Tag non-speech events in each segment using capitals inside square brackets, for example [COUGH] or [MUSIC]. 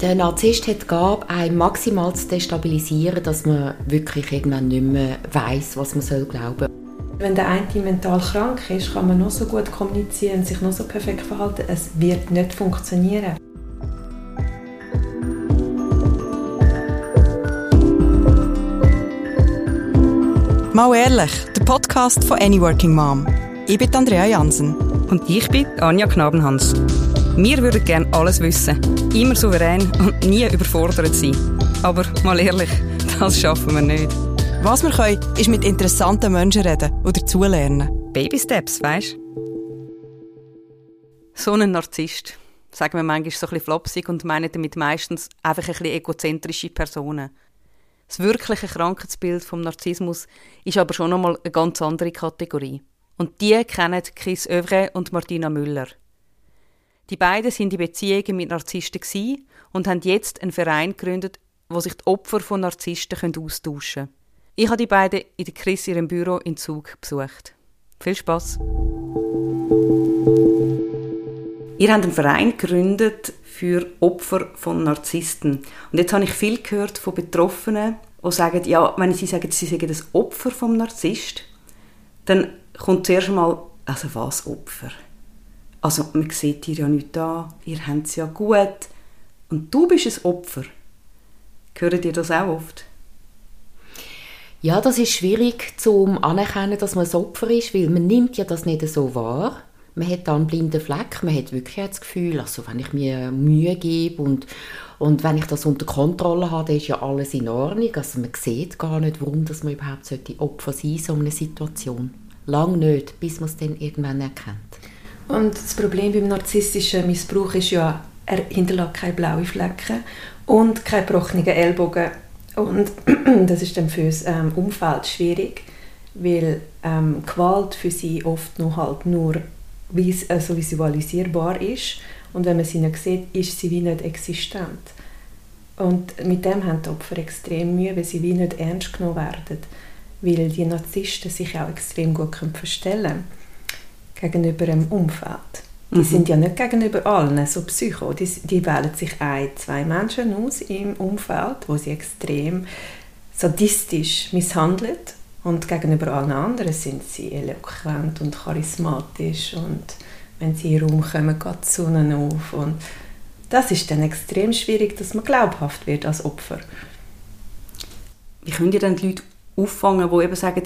Der Narzisst hat die Gabe, einen maximal zu destabilisieren, dass man wirklich irgendwann nicht mehr weiß, was man soll glauben. Wenn der eine mental krank ist, kann man noch so gut kommunizieren, sich noch so perfekt verhalten. Es wird nicht funktionieren. Mal ehrlich, der Podcast von Any Working Mom. Ich bin Andrea Jansen. Und ich bin Anja Knabenhans. Wir würden gerne alles wissen, immer souverän und nie überfordert sein. Aber mal ehrlich, [LAUGHS] das schaffen wir nicht. Was wir können, ist mit interessanten Menschen reden oder dazulernen. Baby Steps, weißt So ein Narzisst. Sagen wir manchmal so ein bisschen flopsig und meinen damit meistens einfach ein bisschen egozentrische Personen. Das wirkliche Krankheitsbild vom Narzissmus ist aber schon einmal eine ganz andere Kategorie. Und die kennen Chris Övre und Martina Müller. Die beiden sind in Beziehungen mit Narzissten und haben jetzt einen Verein gegründet, wo sich die Opfer von Narzissten austauschen können. Ich habe die beiden in der Chris ihrem Büro in Zug besucht. Viel Spaß. Ihr habt einen Verein gegründet für Opfer von Narzissten. Und jetzt habe ich viel gehört von Betroffenen, die sagen, ja, wenn sie sagen, sie seien das Opfer vom Narzisst, dann kommt zuerst einmal, also was Opfer? Also man sieht dir ja nicht da, ihr habt es ja gut und du bist ein Opfer. Hören dir das auch oft? Ja, das ist schwierig zu anerkennen, dass man ein Opfer ist, weil man nimmt ja das nicht so wahr. Man hat da einen blinden Fleck, man hat wirklich das Gefühl, also wenn ich mir Mühe gebe und, und wenn ich das unter Kontrolle habe, dann ist ja alles in Ordnung. Also man sieht gar nicht, warum dass man überhaupt Opfer sein sollte, so eine Situation. Lang nicht, bis man es dann irgendwann erkennt. Und das Problem beim narzisstischen Missbrauch ist ja, er hinterlässt keine blauen Flecken und keine gebrochenen Ellbogen. Und [CLEARS THROAT] das ist dann für das ähm, Umfeld schwierig, weil ähm, Gewalt für sie oft noch halt nur vis also visualisierbar ist. Und wenn man sie nicht sieht, ist sie wie nicht existent. Und mit dem haben die Opfer extrem Mühe, weil sie wie nicht ernst genommen werden. Weil die Narzissten sich auch extrem gut verstellen können gegenüber dem Umfeld. Die mhm. sind ja nicht gegenüber allen so Psycho. Die, die wählen sich ein, zwei Menschen aus im Umfeld, wo sie extrem sadistisch misshandelt und gegenüber allen anderen sind sie eloquent und charismatisch und wenn sie in den Raum kommen, geht die Sonne auf und das ist dann extrem schwierig, dass man glaubhaft wird als Opfer. Wie können ihr dann die Leute auffangen, die eben sagen,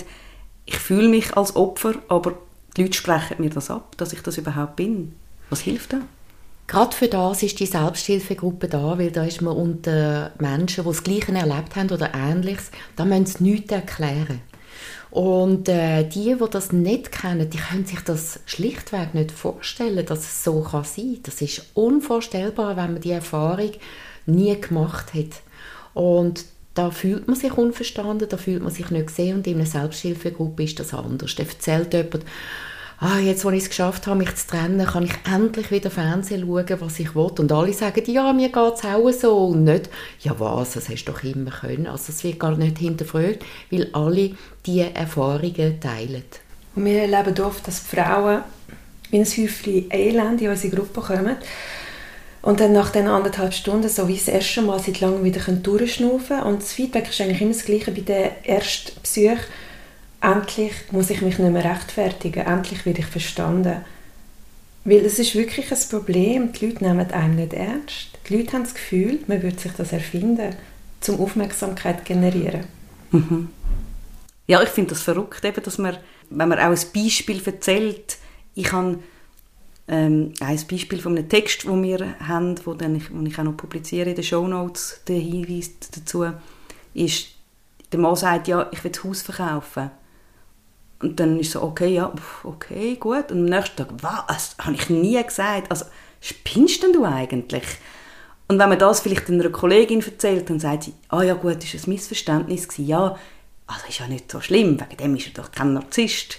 ich fühle mich als Opfer, aber die Leute sprechen mir das ab, dass ich das überhaupt bin. Was hilft da? Gerade für das ist die Selbsthilfegruppe da, weil da ist man unter Menschen, die das Gleiche erlebt haben oder Ähnliches, da müssen sie nichts erklären. Und äh, die, die das nicht kennen, die können sich das schlichtweg nicht vorstellen, dass es so kann sein kann. Das ist unvorstellbar, wenn man die Erfahrung nie gemacht hat. Und da fühlt man sich unverstanden, da fühlt man sich nicht gesehen und in einer Selbsthilfegruppe ist das anders. Da erzählt jemand, ah, jetzt, wo ich es geschafft habe, mich zu trennen, kann ich endlich wieder Fernsehen schauen, was ich will. Und alle sagen, ja, mir geht es auch so. Und nicht, ja was, das hast du doch immer können. Also es wird gar nicht hinterfragt, weil alle diese Erfahrungen teilen. Und wir erleben oft, dass Frauen wie ein Häufchen Elend in unsere Gruppe kommen und dann nach den anderthalb Stunden, so wie das erste Mal seit langem, wieder durchschnaufen. Und das Feedback ist eigentlich immer das gleiche bei der ersten Psyche endlich muss ich mich nicht mehr rechtfertigen, endlich werde ich verstanden. Weil es ist wirklich ein Problem, die Leute nehmen einem nicht ernst. Die Leute haben das Gefühl, man würde sich das erfinden, zum Aufmerksamkeit generieren. Mhm. Ja, ich finde das verrückt, eben, dass man, wenn man auch ein Beispiel erzählt, ich habe ähm, ein Beispiel von einem Text, den wir haben, wo ich, wo ich auch noch publiziere in den Show Notes, der Hinweis dazu, ist, der Mann sagt, ja, ich will das Haus verkaufen. Und dann ist so, okay, ja, okay, gut. Und am nächsten Tag, was? Habe ich nie gesagt. Also, spinnst denn du eigentlich? Und wenn man das vielleicht einer Kollegin erzählt, dann sagt sie, ah ja gut, ist ein Missverständnis gewesen. Ja, also ist ja nicht so schlimm, wegen dem ist er doch kein Narzisst.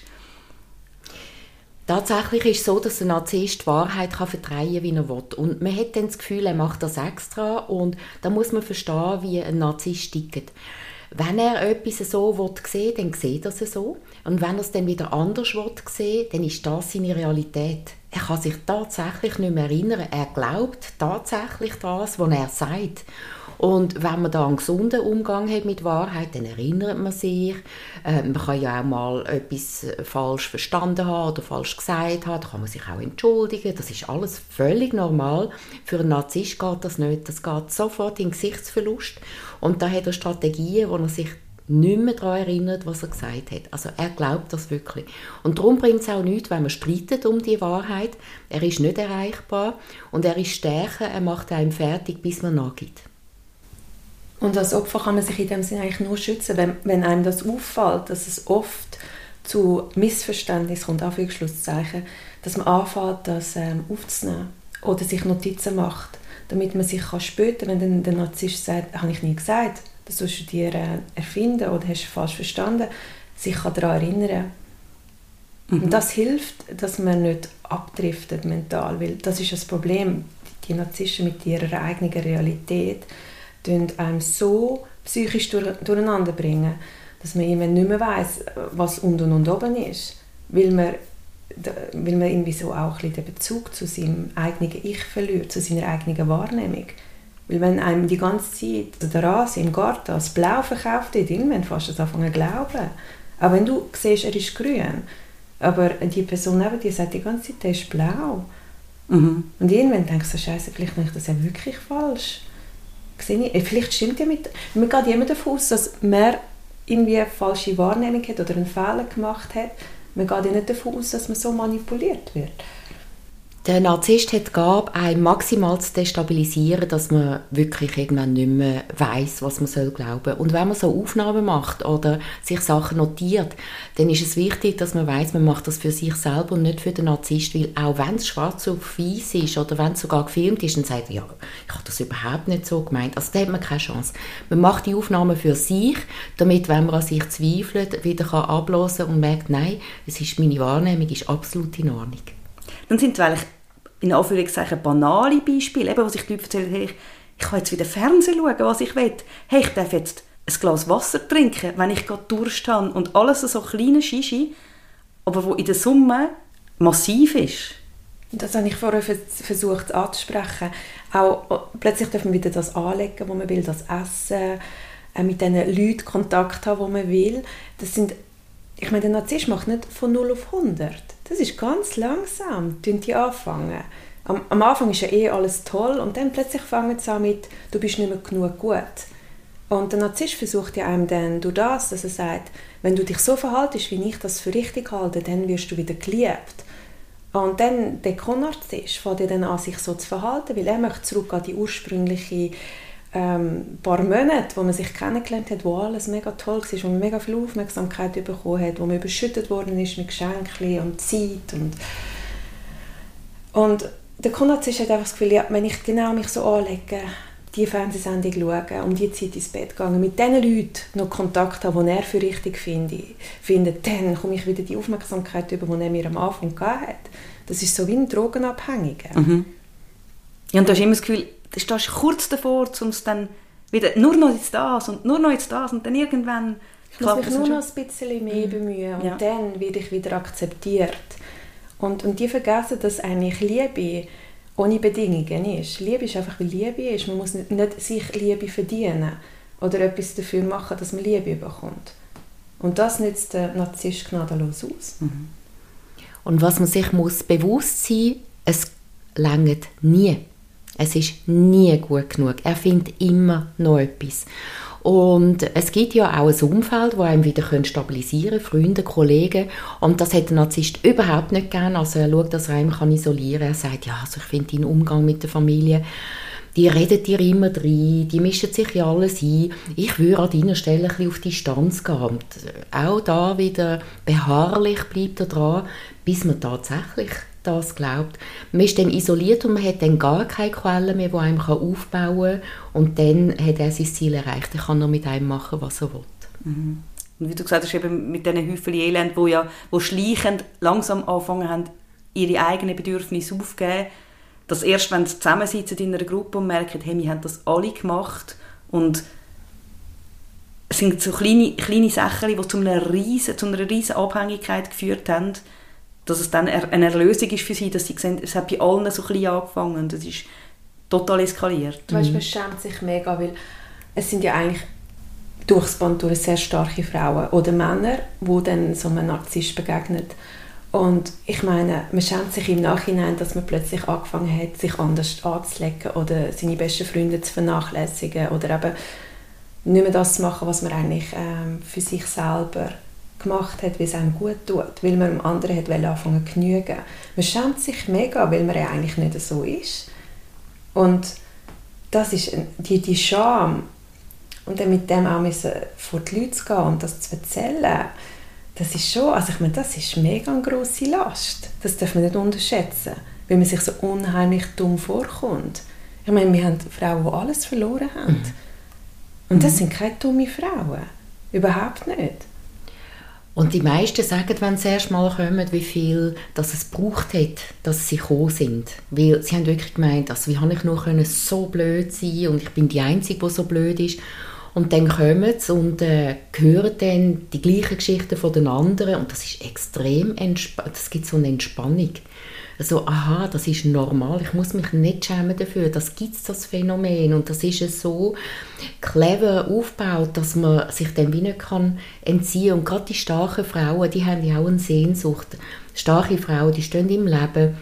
Tatsächlich ist es so, dass ein Narzisst die Wahrheit kann vertreiben kann, wie er will. Und man hat dann das Gefühl, er macht das extra. Und da muss man verstehen, wie ein Narzisst tickt. Wenn er etwas so will sehen, dann sieht er es so. Und wenn er es dann wieder anders will sehen, dann ist das seine Realität. er kann sich tatsächlich nicht mehr erinnern. Er glaubt tatsächlich das, was er sagt. Und wenn man da einen gesunden Umgang hat mit Wahrheit, dann erinnert man sich. Äh, man kann ja auch mal etwas falsch verstanden haben oder falsch gesagt haben. Da kann man sich auch entschuldigen. Das ist alles völlig normal. Für einen Narzisst geht das nicht. Das geht sofort in Gesichtsverlust. Und da hat er Strategien, wo er sich nicht mehr daran erinnert, was er gesagt hat. Also er glaubt das wirklich. Und darum bringt es auch nichts, wenn man streitet um die Wahrheit. Er ist nicht erreichbar und er ist stärker, er macht einem fertig, bis man nachgibt. Und als Opfer kann man sich in dem Sinne eigentlich nur schützen, wenn, wenn einem das auffällt, dass es oft zu Missverständnissen kommt, Anführungsschlusszeichen, dass man anfängt, das ähm, aufzunehmen oder sich Notizen macht, damit man sich kann später, wenn dann der Narzisst sagt, habe ich nie gesagt, das sollst du dir äh, erfinden oder hast du falsch verstanden, sich daran erinnern. Mhm. Und das hilft, dass man nicht abdriftet mental, weil das ist das Problem. Die Narzissten mit ihrer eigenen Realität einem so psychisch durcheinander bringen, dass man irgendwann nicht mehr weiß, was unten und oben ist, weil man, weil man irgendwie so auch ein den Bezug zu seinem eigenen Ich verliert, zu seiner eigenen Wahrnehmung. Weil wenn einem die ganze Zeit der Rasen im Garten als blau verkauft wird, irgendwann fast das anfangen zu glauben. Auch wenn du siehst, er ist grün, aber die Person neben dir sagt die ganze Zeit, er ist blau. Mhm. Und irgendwann denkst du, scheiße, vielleicht mache ich das ja wirklich falsch. Ich, vielleicht stimmt ja mit, man geht immer davon aus, dass man irgendwie eine falsche Wahrnehmung hat oder einen Fehler gemacht hat. Man geht ja nicht davon aus, dass man so manipuliert wird. Der Narzisst hat die Gabe, einen maximal zu destabilisieren, dass man wirklich irgendwann nicht mehr weiß, was man soll glauben. Und wenn man so Aufnahmen macht oder sich Sachen notiert, dann ist es wichtig, dass man weiß, man macht das für sich selber und nicht für den Narzisst, weil auch wenn es schwarz auf weiß ist oder wenn es sogar gefilmt ist, dann sagt ja, ich habe das überhaupt nicht so gemeint. Also da hat man keine Chance. Man macht die Aufnahmen für sich, damit, wenn man an sich zweifelt, wieder kann ablosen und merkt, nein, es ist meine Wahrnehmung ist absolut in Ordnung. Dann sind eigentlich in Anführungszeichen banale Beispiele, eben, wo sich die Leute erzählen, hey, ich kann jetzt wieder Fernsehen schauen, was ich will. Hey, ich darf jetzt ein Glas Wasser trinken, wenn ich gerade Durst habe. Und alles so kleine Shishi, aber wo in der Summe massiv ist. Das habe ich vorher versucht anzusprechen. Auch oh, plötzlich darf man wieder das anlegen, wo man will, das Essen, äh, mit den Leuten Kontakt haben, wo man will. Das sind, ich meine, der Narzisst macht nicht von 0 auf 100. Das ist ganz langsam, die anfangen. Am, am Anfang ist ja eh alles toll und dann plötzlich fangen sie an mit, du bist nicht mehr genug gut. Und der Narzisst versucht ja einem dann durch das, dass er sagt, wenn du dich so verhaltest, wie ich das für richtig halte, dann wirst du wieder geliebt. Und dann der Konnarzisst fängt ja dann an, sich so zu verhalten, weil er möchte zurück an die ursprüngliche ähm, paar Monate, wo man sich kennengelernt hat, wo alles mega toll war, wo man mega viel Aufmerksamkeit bekommen hat, wo man überschüttet worden ist mit Geschenken und Zeit und und der Konrad hat einfach das Gefühl, ja, wenn ich genau mich so anlege, die Fernsehsendung schaue, um die Zeit ins Bett gehen, mit den Leuten noch Kontakt habe, die er für richtig finde, findet, dann komme ich wieder die Aufmerksamkeit über, die er mir am Anfang hat. Das ist so wie ein Drogenabhängiger. Mhm. Ja, und du hast immer das Gefühl, du stehst kurz davor, um es dann wieder nur noch jetzt das und nur noch jetzt das und dann irgendwann... Ich muss mich nur noch ein bisschen mehr mhm. bemühen und ja. dann werde ich wieder akzeptiert. Und, und die vergessen, dass eigentlich Liebe ohne Bedingungen ist. Liebe ist einfach, wie Liebe ist. Man muss nicht, nicht sich Liebe verdienen oder etwas dafür machen, dass man Liebe bekommt. Und das nützt der Narzisst gnadenlos aus. Mhm. Und was man sich muss bewusst sein, es langt nie. Es ist nie gut genug. Er findet immer noch etwas. Und es gibt ja auch ein Umfeld, das einem wieder stabilisieren kann, Freunde, Kollegen. Und das hat der Narzisst überhaupt nicht gern. Also er schaut, dass er einen kann isolieren kann. Er sagt, ja, also ich finde deinen Umgang mit der Familie, die reden dir immer rein, die mischen sich in alles ein. Ich würde an deiner Stelle ein auf Distanz gehen. Und auch da wieder beharrlich bleibt er dran, bis man tatsächlich das glaubt. Man ist dann isoliert und man hat dann gar keine Quelle mehr, die einem aufbauen kann. Und dann hat er sein Ziel erreicht. Er kann nur mit einem machen, was er will. Mhm. Und wie du gesagt hast, eben mit diesen Häufeln Elend, wo ja wo schleichend langsam anfangen haben, ihre eigenen Bedürfnisse aufzugeben, dass erst, wenn sie zusammensitzen in einer Gruppe und merken, hey, wir haben das alle gemacht und es sind so kleine, kleine Sachen, die zu einer riesen, zu einer riesen Abhängigkeit geführt haben, dass es dann eine Erlösung ist für sie, dass sie sehen, es hat bei allen so klein angefangen und es ist total eskaliert. Weißt, man schämt sich mega, weil es sind ja eigentlich durchs Band durch sehr starke Frauen oder Männer, wo dann so einem Narzisst begegnet. Und ich meine, man schämt sich im Nachhinein, dass man plötzlich angefangen hat, sich anders anzulegen oder seine besten Freunde zu vernachlässigen oder eben nicht mehr das zu machen, was man eigentlich ähm, für sich selber gemacht hat, wie es einem gut tut, weil man dem anderen hat anfangen zu genügen. Man schämt sich mega, weil man ja eigentlich nicht so ist. Und das ist die, die Scham und dann mit dem auch müssen vor die Leute zu gehen und das zu erzählen, das ist schon, also ich meine, das ist mega eine grosse Last. Das darf man nicht unterschätzen, weil man sich so unheimlich dumm vorkommt. Ich meine, wir haben Frauen, die alles verloren haben. Mhm. Und das mhm. sind keine dumme Frauen. Überhaupt nicht. Und die meisten sagen, wenn sie erst mal kommen, wie viel dass es braucht hat, dass sie gekommen sind. Weil sie haben wirklich gemeint, also wie habe ich nur können so blöd sein und ich bin die Einzige, die so blöd ist. Und dann kommen sie und äh, hören dann die gleichen Geschichten von den anderen und das ist extrem. Das gibt so eine Entspannung so, aha, das ist normal, ich muss mich nicht schämen dafür, das gibt es, das Phänomen und das ist so clever aufgebaut, dass man sich dem wie nicht kann entziehen und gerade die starken Frauen, die haben ja auch eine Sehnsucht. Starke Frauen, die stehen im Leben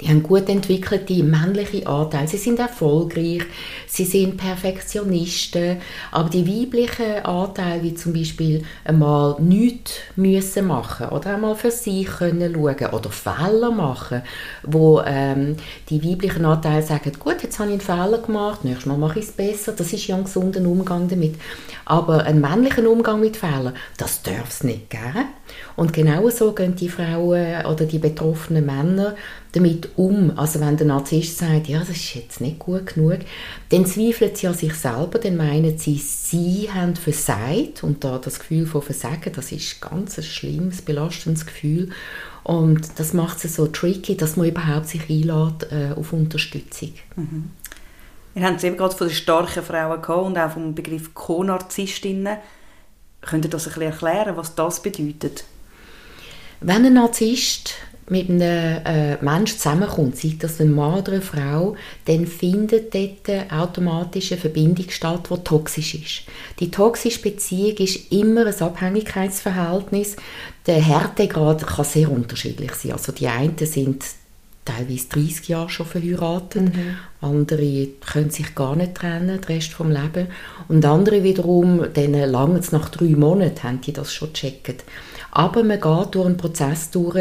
die haben gut entwickelte männliche Anteile. Sie sind erfolgreich, sie sind Perfektionisten, aber die weiblichen Anteile, wie zum Beispiel einmal nichts müssen machen oder einmal für sich können schauen oder Fehler machen, wo ähm, die weiblichen Anteile sagen, gut, jetzt habe ich einen Fehler gemacht, nächstes Mal mache ich es besser. Das ist ja ein gesunder Umgang damit. Aber einen männlichen Umgang mit Fehlern, das darf es nicht geben. Und genauso gehen die Frauen oder die betroffenen Männer damit um. Also wenn der Narzisst sagt, ja, das ist jetzt nicht gut genug, dann zweifeln sie an sich selber, dann meinen sie, sie haben versagt und da das Gefühl von Versagen, das ist ganz ein schlimmes, belastendes Gefühl und das macht es so tricky, dass man überhaupt sich einlädt äh, auf Unterstützung. Mhm. Wir haben es eben gerade von den starken Frauen gehabt und auch vom Begriff Co-Narzisstinnen. Könnt ihr das ein bisschen erklären, was das bedeutet? Wenn ein Narzisst mit einem äh, Menschen zusammenkommt, sei das ein Mann oder eine Frau, dann findet dort automatisch eine Verbindung statt, die toxisch ist. Die toxische Beziehung ist immer ein Abhängigkeitsverhältnis. Der Härtegrad kann sehr unterschiedlich sein. Also die einen sind teilweise 30 Jahre schon verheiratet, mhm. andere können sich gar nicht trennen, den Rest vom Leben. Und andere wiederum, denen lange es nach drei Monaten, haben die das schon gecheckt. Aber man geht durch einen Prozess durch.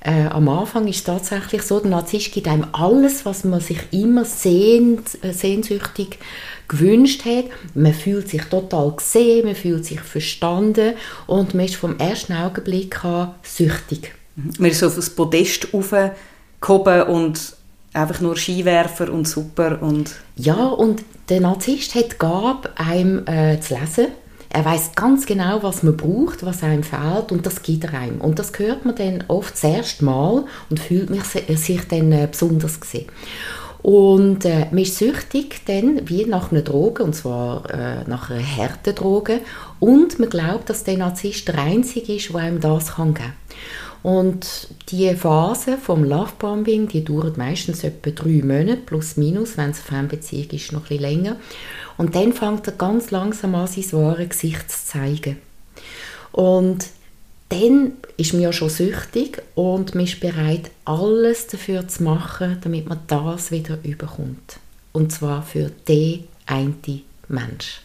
Äh, am Anfang ist es tatsächlich so, der Narzisst gibt einem alles, was man sich immer sehnt, äh, sehnsüchtig gewünscht hat. Man fühlt sich total gesehen, man fühlt sich verstanden und man ist vom ersten Augenblick an süchtig. Mhm. Man ist auf das Podest aufgehoben und einfach nur Skiwerfer und super und... Ja, und der Narzisst hat Gabe, einem äh, zu lesen er weiß ganz genau, was man braucht, was einem fehlt und das gibt er einem. Und das hört man dann oft das erste Mal und fühlt sich dann äh, besonders gesehen. Und äh, man ist süchtig dann wie nach einer Droge, und zwar äh, nach einer harten Droge. Und man glaubt, dass der Narzisst der Einzige ist, der einem das kann geben. Und die Phase vom Lovebombing, die dauert meistens etwa drei Monate, plus minus, wenn es eine Fernbeziehung ist, noch ein bisschen länger. Und dann fängt er ganz langsam an, sein wahres Gesicht zu zeigen. Und dann ist man ja schon süchtig und man ist bereit, alles dafür zu machen, damit man das wieder überkommt. Und zwar für den einen Mensch.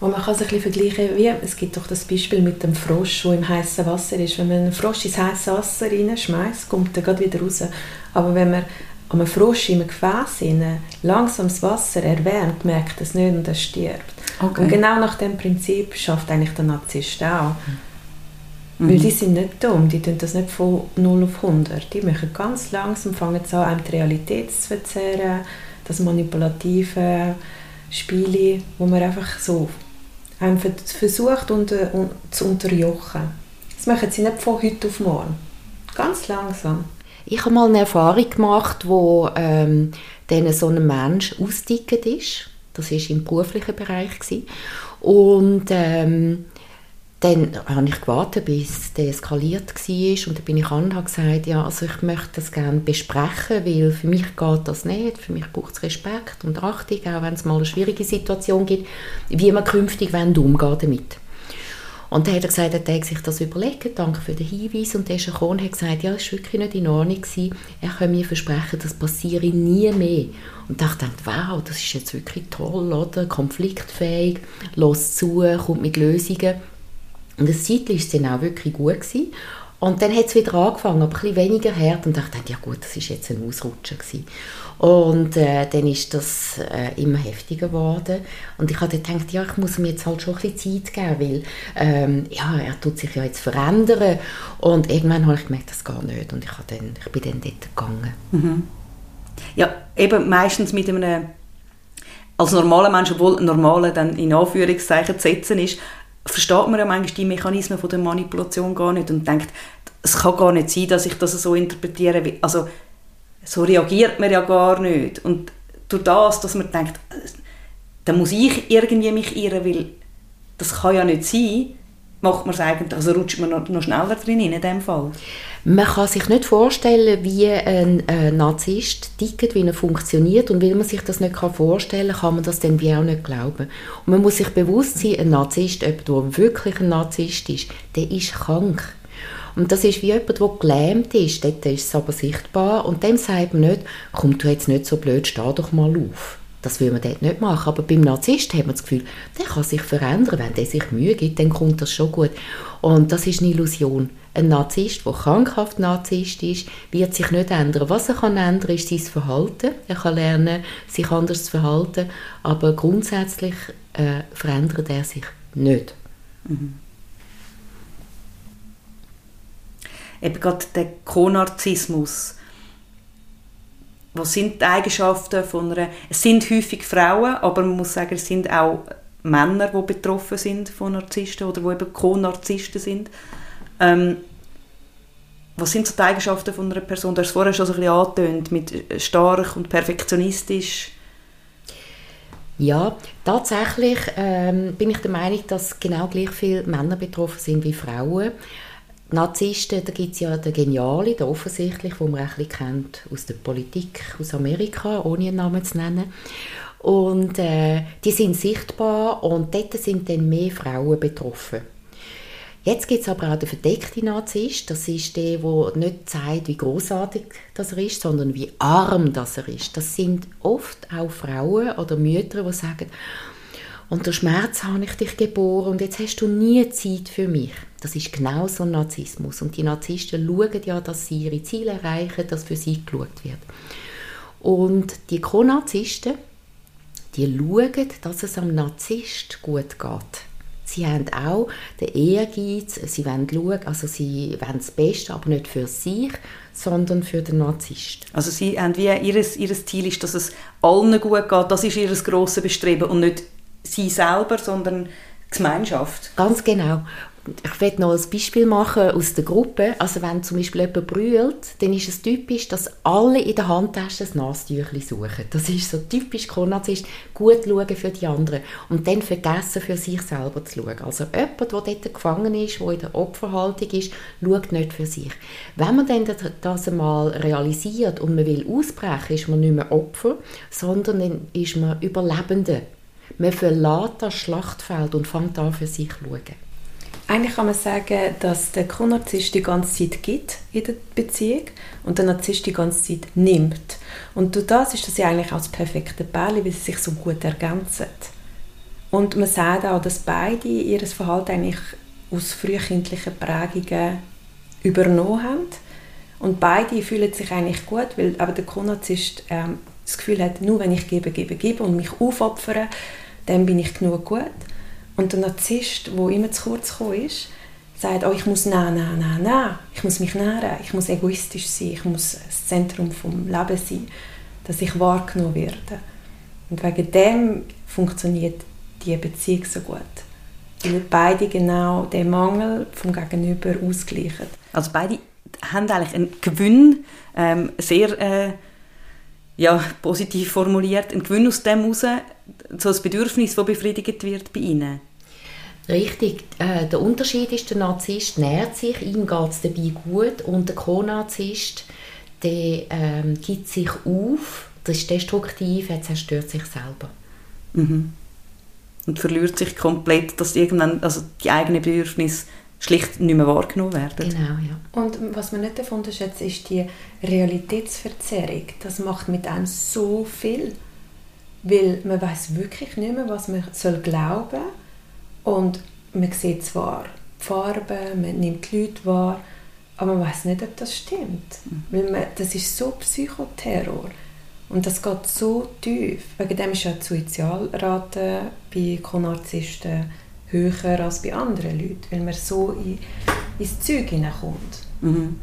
Und man kann es ein bisschen vergleichen, wie, es gibt doch das Beispiel mit dem Frosch, der im heißen Wasser ist. Wenn man einen Frosch ins heiße Wasser reinschmeißt, kommt er gerade wieder raus. Aber wenn man einem Frosch im Gefäß langsam das Wasser erwärmt, merkt es nicht und er stirbt. Okay. Und genau nach dem Prinzip schafft eigentlich der Narzisst auch. Mhm. Weil die sind nicht dumm, die tun das nicht von 0 auf 100. Die machen ganz langsam, fangen an, einem die Realität zu verzerren, das manipulative Spiele, wo man einfach so einem versucht unter, un, zu unterjochen. Das machen sie nicht von heute auf morgen. Ganz langsam. Ich habe mal eine Erfahrung gemacht, wo ähm, dann so ein Mensch ausgedickt ist. Das war im beruflichen Bereich. Gewesen. Und ähm, dann habe ich gewartet, bis der eskaliert war und dann bin ich an und habe gesagt, ja, also ich möchte das gerne besprechen, weil für mich geht das nicht, für mich braucht es Respekt und Achtung, auch wenn es mal eine schwierige Situation gibt, wie man künftig umgehen damit. Und dann hat er gesagt, er hat sich das überlegen, danke für den Hinweis. Und der ist gekommen und hat gesagt, ja, es war wirklich nicht in Ordnung. Gewesen. Er kann mir versprechen, das passiere nie mehr. Und da dachte ich, wow, das ist jetzt wirklich toll, oder? Konfliktfähig, los zu, kommt mit Lösungen. Und das Zeitchen war es dann auch wirklich gut. Gewesen. Und dann hat es wieder angefangen, aber ein bisschen weniger hart. Und dachte ja gut, das war jetzt ein Ausrutscher. Gewesen. Und äh, dann ist das äh, immer heftiger geworden. Und ich habe gedacht, ja, ich muss mir jetzt halt schon ein bisschen Zeit geben, weil ähm, ja, er tut sich ja jetzt verändern. Und irgendwann habe ich gemerkt, das geht nicht. Und ich, habe dann, ich bin dann dort gegangen. Mhm. Ja, eben meistens mit einem als normaler Mensch, obwohl normaler dann in Anführungszeichen zu setzen ist, versteht man ja manchmal die Mechanismen von der Manipulation gar nicht und denkt, es kann gar nicht sein, dass ich das so interpretiere. Also so reagiert man ja gar nicht. Und durch das, dass man denkt, dann muss ich irgendwie mich irren, weil das kann ja nicht sein, macht man es eigentlich, also rutscht man noch, noch schneller drin in dem Fall. Man kann sich nicht vorstellen, wie ein äh, Narzisst tickt, wie er funktioniert und weil man sich das nicht vorstellen kann, kann man das dann wie auch nicht glauben. Und man muss sich bewusst sein, ein Narzisst, jemand, der wirklich ein Narzisst ist, der ist krank. Und das ist wie jemand, der gelähmt ist. Dort ist es aber sichtbar. Und dem sagt man nicht, komm du jetzt nicht so blöd, steh doch mal auf. Das will man dort nicht machen. Aber beim Narzisst hat man das Gefühl, der kann sich verändern. Wenn der sich Mühe gibt, dann kommt das schon gut. Und das ist eine Illusion. Ein Narzisst, der krankhaft Narzisst ist, wird sich nicht ändern. Was er kann ändern, ist sein Verhalten. Er kann lernen, sich anders zu verhalten. Aber grundsätzlich äh, verändert er sich nicht. Mhm. Eben gerade der Konarzismus. Was sind die Eigenschaften von einer... Es sind häufig Frauen, aber man muss sagen, es sind auch Männer, die betroffen sind von Narzissten oder die eben Co-Narzissten sind. Ähm, was sind so die Eigenschaften von einer Person? Du hast es vorher schon so ein bisschen angetönt, mit äh, stark und perfektionistisch. Ja, tatsächlich ähm, bin ich der Meinung, dass genau gleich viele Männer betroffen sind wie Frauen. Narzissten, da gibt es ja den Geniale, den offensichtlich, den man ein bisschen kennt aus der Politik, aus Amerika, ohne einen Namen zu nennen. Und äh, die sind sichtbar und dort sind dann mehr Frauen betroffen. Jetzt gibt es aber auch den verdeckten Narzisst. Das ist der, der nicht zeigt, wie großartig das er ist, sondern wie arm das er ist. Das sind oft auch Frauen oder Mütter, die sagen, unter Schmerz habe ich dich geboren und jetzt hast du nie Zeit für mich. Das ist genau so ein Narzissmus. Und die Narzissten schauen ja, dass sie ihre Ziele erreichen, dass für sie geschaut wird. Und die Co-Narzissten, die schauen, dass es am Narzisst gut geht. Sie haben auch den Ehrgeiz, sie wollen schauen, also sie wollen das Beste, aber nicht für sich, sondern für den Narzisst. Also sie haben wie, ihr, ihr Ziel ist, dass es allen gut geht, das ist ihr grosses Bestreben und nicht sie selber, sondern Gemeinschaft. Ganz genau. Ich werde noch ein Beispiel machen aus der Gruppe. Also wenn zum Beispiel jemand brüllt, dann ist es typisch, dass alle in der Handtasche ein Nasentüchchen suchen. Das ist so typisch Konnarzist, gut schauen für die anderen und dann vergessen für sich selber zu schauen. Also jemand, der dort gefangen ist, der in der Opferhaltung ist, schaut nicht für sich. Wenn man dann das einmal realisiert und man will ausbrechen, ist man nicht mehr Opfer, sondern dann ist man Überlebende man verlässt das Schlachtfeld und fängt an, für sich zu schauen. Eigentlich kann man sagen, dass der Co-Narzisst die ganze Zeit gibt in der Beziehung und der Narzisst die ganze Zeit nimmt. Und durch das ist das ja eigentlich auch das perfekte Pärchen, weil sie sich so gut ergänzen. Und man sagt auch, dass beide ihr Verhalten eigentlich aus frühkindlichen Prägungen übernommen haben. Und beide fühlen sich eigentlich gut, weil aber der Co-Narzisst ähm, das Gefühl hat, nur wenn ich gebe, gebe, gebe und mich aufopfere, dann bin ich genug gut. Und der Narzisst, der immer zu kurz gekommen ist, sagt, oh, ich muss nein, nein, nein, nein, ich muss mich nähren, ich muss egoistisch sein, ich muss das Zentrum des Lebens sein, dass ich wahrgenommen werde. Und wegen dem funktioniert die Beziehung so gut. Weil beide genau den Mangel vom Gegenüber ausgleichen. Also beide haben eigentlich einen Gewinn, ähm, sehr äh, ja, positiv formuliert, einen Gewinn aus dem heraus, so ein Bedürfnis, das befriedigt wird bei ihnen? Richtig. Äh, der Unterschied ist, der Narzisst nährt sich, ihm geht es dabei gut und der Co-Narzisst, der ähm, gibt sich auf, das ist destruktiv, er zerstört sich selber. Mhm. Und verliert sich komplett, dass irgendwann also die eigenen Bedürfnisse schlicht nicht mehr wahrgenommen werden. Genau, ja. Und was man nicht davon unterschätzt, ist die Realitätsverzerrung. Das macht mit einem so viel, weil man weiß wirklich nicht mehr, was man soll glauben und man sieht zwar die Farben, man nimmt die Leute wahr, aber man weiß nicht, ob das stimmt. Mhm. Weil man, das ist so Psychoterror. Und das geht so tief. Wegen dem ist ja die Suizidalrate bei Konarzisten höher als bei anderen Leuten, weil man so in, ins Zeug hineinkommt. Mhm.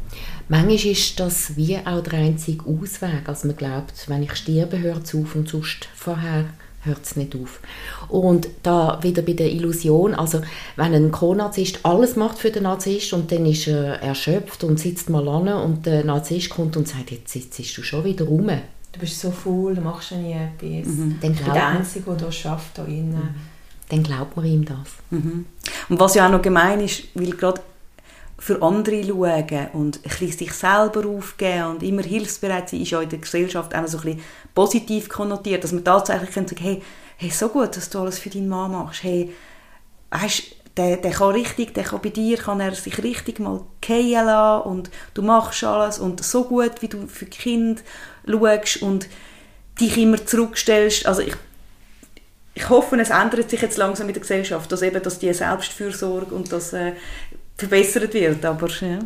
Manchmal ist das wie auch der einzige Ausweg. Also man glaubt, wenn ich sterbe, hört es auf und sonst vorher hört es nicht auf. Und da wieder bei der Illusion, also wenn ein Co-Narzisst alles macht für den Narzisst und dann ist er erschöpft und sitzt mal an und der Narzisst kommt und sagt, jetzt sitzt du schon wieder rum. Du bist so faul, du machst ja nie etwas. Mhm. Dann du bist der Einzige, der hier schafft, hier innen. Mhm. Dann glaubt man ihm das. Mhm. Und was ja auch noch gemein ist, weil gerade für andere schauen und sich selber aufgeben und immer hilfsbereit sein, ist ja in der Gesellschaft auch so ein bisschen positiv konnotiert, dass man tatsächlich sagen kann, hey, hey, so gut, dass du alles für deinen Mann machst, hey, weißt, der, der kann richtig, der kann bei dir, kann er sich richtig mal fallen lassen und du machst alles und so gut, wie du für Kinder schaust und dich immer zurückstellst, also ich ich hoffe, es ändert sich jetzt langsam in der Gesellschaft, dass eben dass die Selbstfürsorge und das äh, verbessert wird, aber ja.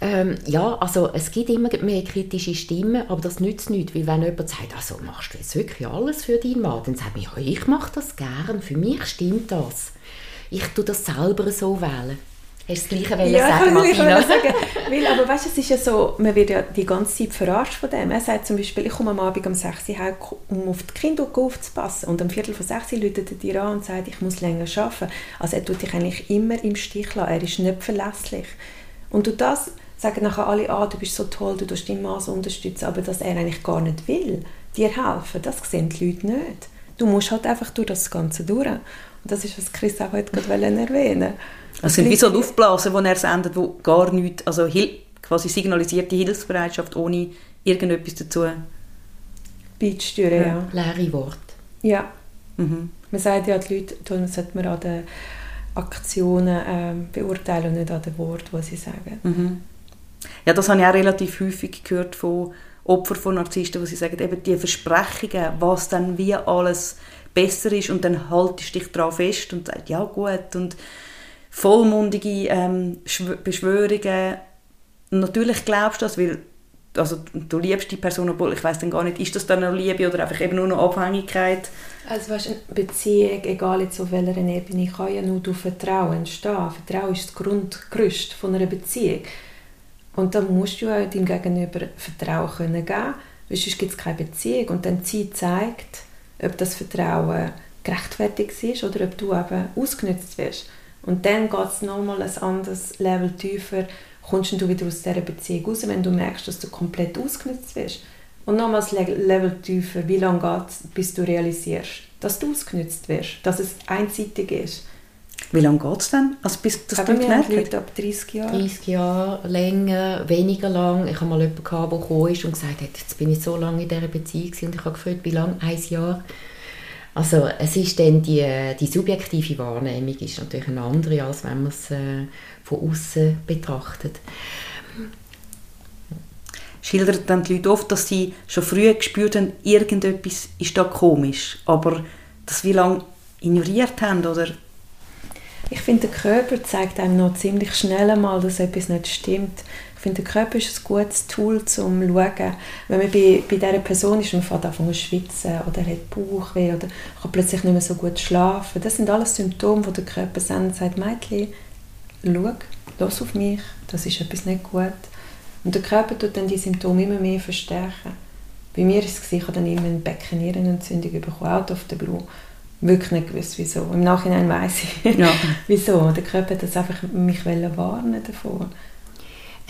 Ähm, ja, also es gibt immer mehr kritische Stimmen, aber das nützt nichts, weil wenn jemand sagt, also machst du jetzt wirklich alles für deinen Mann, dann sagt man, ja, ich mache das gern, für mich stimmt das. Ich tue das selber so wählen. Hast du das Gleiche ja, sagen, [LAUGHS] Martina? sagen. Weil, aber weißt, es ist ja so, man wird ja die ganze Zeit verarscht von dem. Er sagt zum Beispiel, ich komme am Abend um 6 Uhr heim, um auf die Kinder aufzupassen. Und am Viertel von 6 Uhr läutet er dir an und sagt, ich muss länger arbeiten. Also er tut dich eigentlich immer im Stich lassen. Er ist nicht verlässlich. Und du das sagen nachher alle, ah, du bist so toll, du tust deinen Mann so unterstützen, aber dass er eigentlich gar nicht will, dir helfen, das sehen die Leute nicht. Du musst halt einfach durch das Ganze durch. Das ist, was Chris auch heute gerade erwähnen Es sind wie so Luftblasen, die er sendet, wo gar nichts, also quasi signalisierte Hilfsbereitschaft, ohne irgendetwas dazu beizusteuern. Ja. Leere Worte. Ja. Mhm. Man sagt ja, die Leute tun, sollte man an den Aktionen ähm, beurteilen und nicht an den Worten, die sie sagen. Mhm. Ja, das habe ich auch relativ häufig gehört von Opfern von Narzissten, wo sie sagen, eben die Versprechungen, was dann wie alles besser ist und dann haltest dich daran fest und sagst, ja gut und vollmundige ähm, Beschwörungen. natürlich glaubst du das, weil also, du liebst die Person, obwohl ich weiß dann gar nicht, ist das dann eine Liebe oder einfach eben nur eine Abhängigkeit? Also weißt, eine Beziehung, egal jetzt auf welcher Ebene, kann ja nur durch Vertrauen entstehen. Vertrauen ist das Grundgerüst von einer Beziehung. Und dann musst du ja deinem Gegenüber Vertrauen können geben, weil sonst gibt es keine Beziehung. Und dann die Zeit zeigt, ob das Vertrauen gerechtfertigt ist oder ob du eben ausgenutzt wirst. Und dann geht es nochmal ein anderes Level tiefer, kommst du wieder aus dieser Beziehung raus, wenn du merkst, dass du komplett ausgenutzt wirst. Und nochmal ein Level tiefer, wie lange geht es, bis du realisierst, dass du ausgenutzt wirst, dass es einseitig ist. Wie lange geht es denn? Also bis das Aber wir haben Leute ab 30 Jahren. 30 Jahre, länger, weniger lang. Ich hatte mal jemanden, der gekommen ist und gesagt hat, jetzt bin ich so lange in dieser Beziehung und ich habe gefragt, wie lange? Ein Jahr. Also es ist dann die, die subjektive Wahrnehmung ist natürlich eine andere, als wenn man es äh, von außen betrachtet. Schildern dann die Leute oft, dass sie schon früh gespürt haben, irgendetwas ist da komisch, aber dass wie lange ignoriert haben oder ich finde, der Körper zeigt einem noch ziemlich schnell einmal, dass etwas nicht stimmt. Ich finde, der Körper ist ein gutes Tool, um zu schauen. Wenn man bei, bei dieser Person ist, man fängt an zu schwitzen oder hat Bauchweh oder kann plötzlich nicht mehr so gut schlafen. Das sind alles Symptome, die der Körper sendet und sagt, Mädchen, schau, los auf mich, das ist etwas nicht gut. Und der Körper tut dann die Symptome immer mehr verstärken. Bei mir ist es, ich habe dann immer eine Beckennierenentzündung bekommen, out of the blue wirklich nicht gewusst, wieso. Im Nachhinein weiß ich, ja. [LAUGHS] wieso. Der Körper hat das einfach mich warnen davor.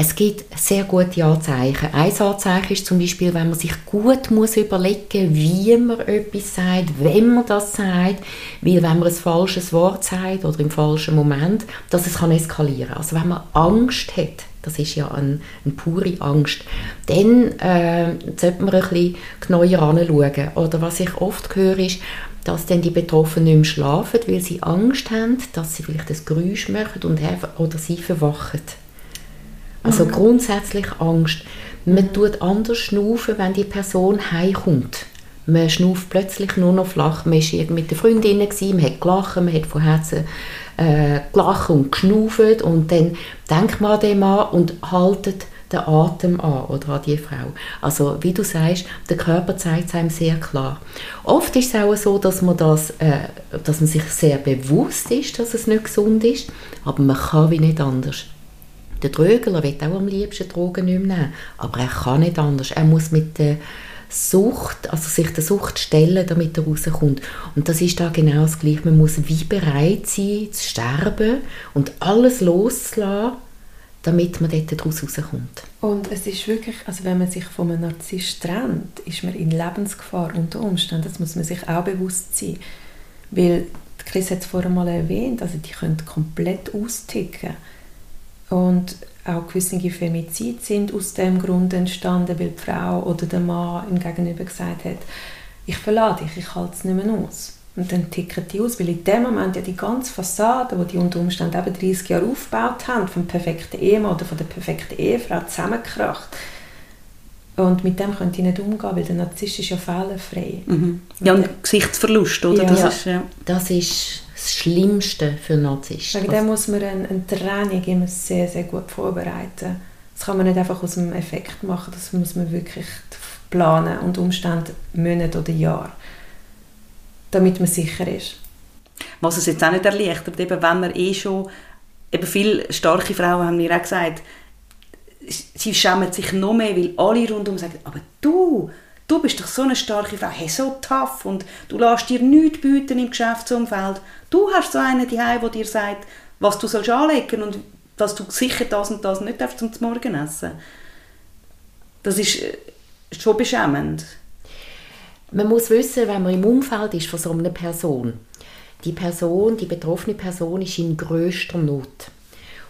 Es gibt sehr gute Anzeichen. Ein Anzeichen ist zum Beispiel, wenn man sich gut muss überlegen wie man etwas sagt, wenn man das sagt, weil wenn man ein falsches Wort sagt oder im falschen Moment, dass es kann eskalieren kann. Also wenn man Angst hat, das ist ja eine, eine pure Angst, dann äh, sollte man ein bisschen genauer anschauen. Oder was ich oft höre, ist, dass dann die Betroffenen nicht mehr schlafen, weil sie Angst haben, dass sie vielleicht ein Geräusch machen und oder sie verwachen. Also mhm. grundsätzlich Angst. Man mhm. tut anders schnaufen, wenn die Person heimkommt. Man schnauft plötzlich nur noch flach. Man war mit den Freundinnen, man hat gelacht, man hat von Herzen äh, gelacht und geschnauft und dann denkt man an den Mann und haltet den Atem an oder an die Frau. Also wie du sagst, der Körper zeigt es einem sehr klar. Oft ist es auch so, dass man, das, äh, dass man sich sehr bewusst ist, dass es nicht gesund ist, aber man kann wie nicht anders. Der Trögler will auch am liebsten Drogen nicht mehr nehmen, aber er kann nicht anders. Er muss mit der Sucht, also sich der Sucht stellen, damit er rauskommt. Und das ist da genau das Gleiche. Man muss wie bereit sein, zu sterben und alles loszulassen, damit man dort daraus rauskommt. Und es ist wirklich, also wenn man sich von einem Narzisst trennt, ist man in Lebensgefahr unter Umständen. Das muss man sich auch bewusst sein. Weil, Chris hat es vorher mal erwähnt, also die können komplett austicken. Und auch gewisse Femizide sind aus dem Grund entstanden, weil die Frau oder der Mann im Gegenüber gesagt hat, ich verlade dich, ich halte es nicht mehr aus. Und dann ticken die aus, weil in dem Moment ja die ganze Fassade, die die unter Umständen eben 30 Jahre aufgebaut haben, vom perfekten Ehemann oder von der perfekten Ehefrau, zusammenkracht. Und mit dem können die nicht umgehen, weil der Narzisst ist ja fehlerfrei. Mhm. Ja, und Gesichtsverlust, oder? Ja, das, ist, ja. das ist das Schlimmste für Narzissten. Wegen dem muss man eine, eine Training immer sehr, sehr gut vorbereiten. Das kann man nicht einfach aus dem Effekt machen, das muss man wirklich planen und Umstände Monate oder Jahre, damit man sicher ist. Was es jetzt auch nicht erleichtert, eben wenn man eh schon, eben viele starke Frauen haben mir auch gesagt, sie schämen sich noch mehr, weil alle rundum sagen, aber du, du bist doch so eine starke Frau, hey, so tough und du lässt dir nichts bieten im Geschäftsumfeld. Du hast so einen daheim, der dir sagt, was du sollst anlegen und dass du sicher das und das nicht darfst zum Morgen essen. Das ist äh, schon beschämend. Man muss wissen, wenn man im Umfeld ist von so einer Person, die Person, die betroffene Person ist in größter Not.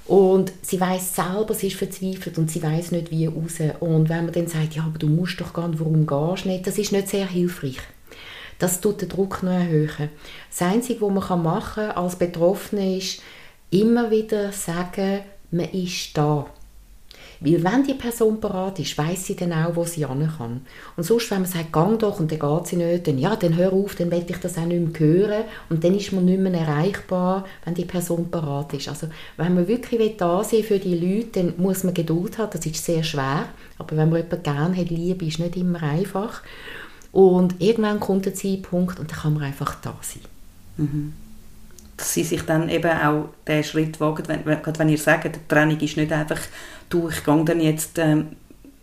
Und sie weiß selber, sie ist verzweifelt und sie weiß nicht, wie raus. Und wenn man dann sagt, ja, aber du musst doch gehen, warum gehst du nicht, das ist nicht sehr hilfreich. Das tut den Druck noch erhöhen. Das Einzige, was man machen kann als Betroffene ist, immer wieder sagen, man ist da. Weil wenn die Person parat ist, weiß sie dann auch, wo sie hin kann. Und sonst, wenn man sagt, gang doch und dann geht sie nicht, dann ja, dann hör auf, dann will ich das auch nicht mehr hören und dann ist man nicht mehr erreichbar, wenn die Person parat ist. Also wenn man wirklich da sein für die Leute, dann muss man Geduld haben, das ist sehr schwer, aber wenn man jemanden gerne hat, Liebe ist nicht immer einfach. Und irgendwann kommt der Zeitpunkt und dann kann man einfach da sein. Mhm dass sie sich dann eben auch den Schritt wagen, wenn, gerade wenn ihr sagt, die Training ist nicht einfach, du, ich gehe dann jetzt, ähm,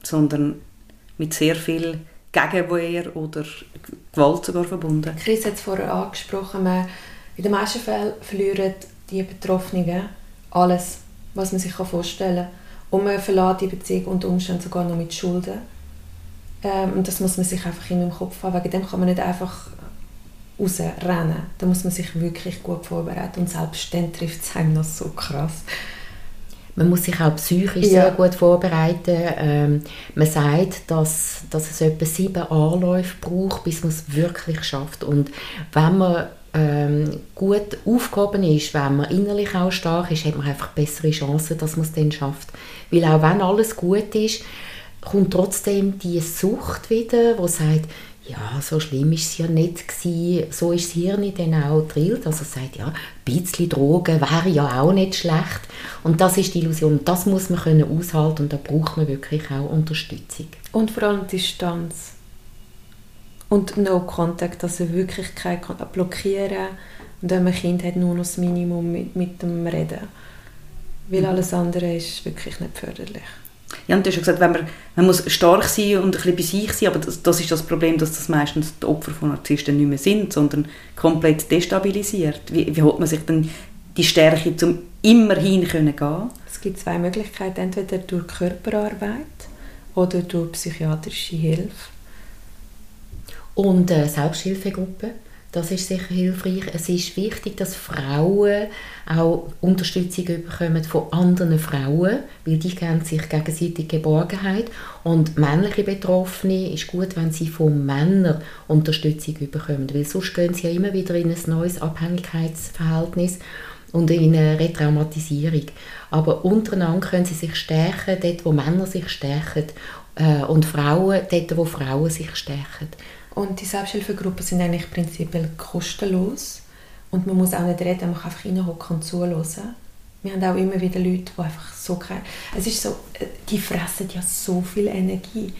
sondern mit sehr viel Gegenwehr oder Gewalt sogar verbunden. Chris hat es vorher angesprochen, man, in den meisten Fällen verlieren die Betroffenen alles, was man sich vorstellen kann. Und man verlässt die Beziehung unter Umständen sogar noch mit Schulden. Ähm, und das muss man sich einfach in im Kopf haben. Wegen dem kann man nicht einfach rausrennen. Da muss man sich wirklich gut vorbereiten und selbst dann trifft es einem noch so krass. Man muss sich auch psychisch ja. sehr gut vorbereiten. Ähm, man sagt, dass, dass es etwa sieben Anläufe braucht, bis man es wirklich schafft. Und wenn man ähm, gut aufgehoben ist, wenn man innerlich auch stark ist, hat man einfach bessere Chancen, dass man es dann schafft. Weil auch wenn alles gut ist, kommt trotzdem die Sucht wieder, wo sagt, ja, so schlimm ist es ja nicht gewesen. So ist das Hirn dann auch drillt. Also sagt, ja, ein bisschen Drogen wäre ja auch nicht schlecht. Und das ist die Illusion. Das muss man können aushalten und da braucht man wirklich auch Unterstützung. Und vor allem Distanz. Und No Contact, also wirklich kein Kontakt. Blockieren. Und wenn man Kind hat, nur noch das Minimum mit, mit dem Reden. Weil mhm. alles andere ist wirklich nicht förderlich. Ja, und du hast ja gesagt, wenn man, man muss stark sein und ein bisschen bei sich sein, aber das, das ist das Problem, dass das meistens die Opfer von Narzissten nicht mehr sind, sondern komplett destabilisiert. Wie, wie holt man sich denn die Stärke, um immerhin können gehen. Es gibt zwei Möglichkeiten, entweder durch Körperarbeit oder durch psychiatrische Hilfe. Und äh, Selbsthilfegruppen, das ist sicher hilfreich. Es ist wichtig, dass Frauen auch Unterstützung bekommen von anderen Frauen, weil die geben sich gegenseitig Geborgenheit. Und männliche Betroffene ist gut, wenn sie von Männern Unterstützung bekommen, weil sonst gehen sie ja immer wieder in ein neues Abhängigkeitsverhältnis und in eine Retraumatisierung. Aber untereinander können sie sich stärken, dort wo Männer sich stärken äh, und Frauen dort wo Frauen sich stärken. Und die Selbsthilfegruppen sind eigentlich prinzipiell kostenlos. Und man muss auch nicht reden, man kann einfach reinhocken und zuhören. Wir haben auch immer wieder Leute, die einfach so keine... Es ist so, die fressen ja so viel Energie.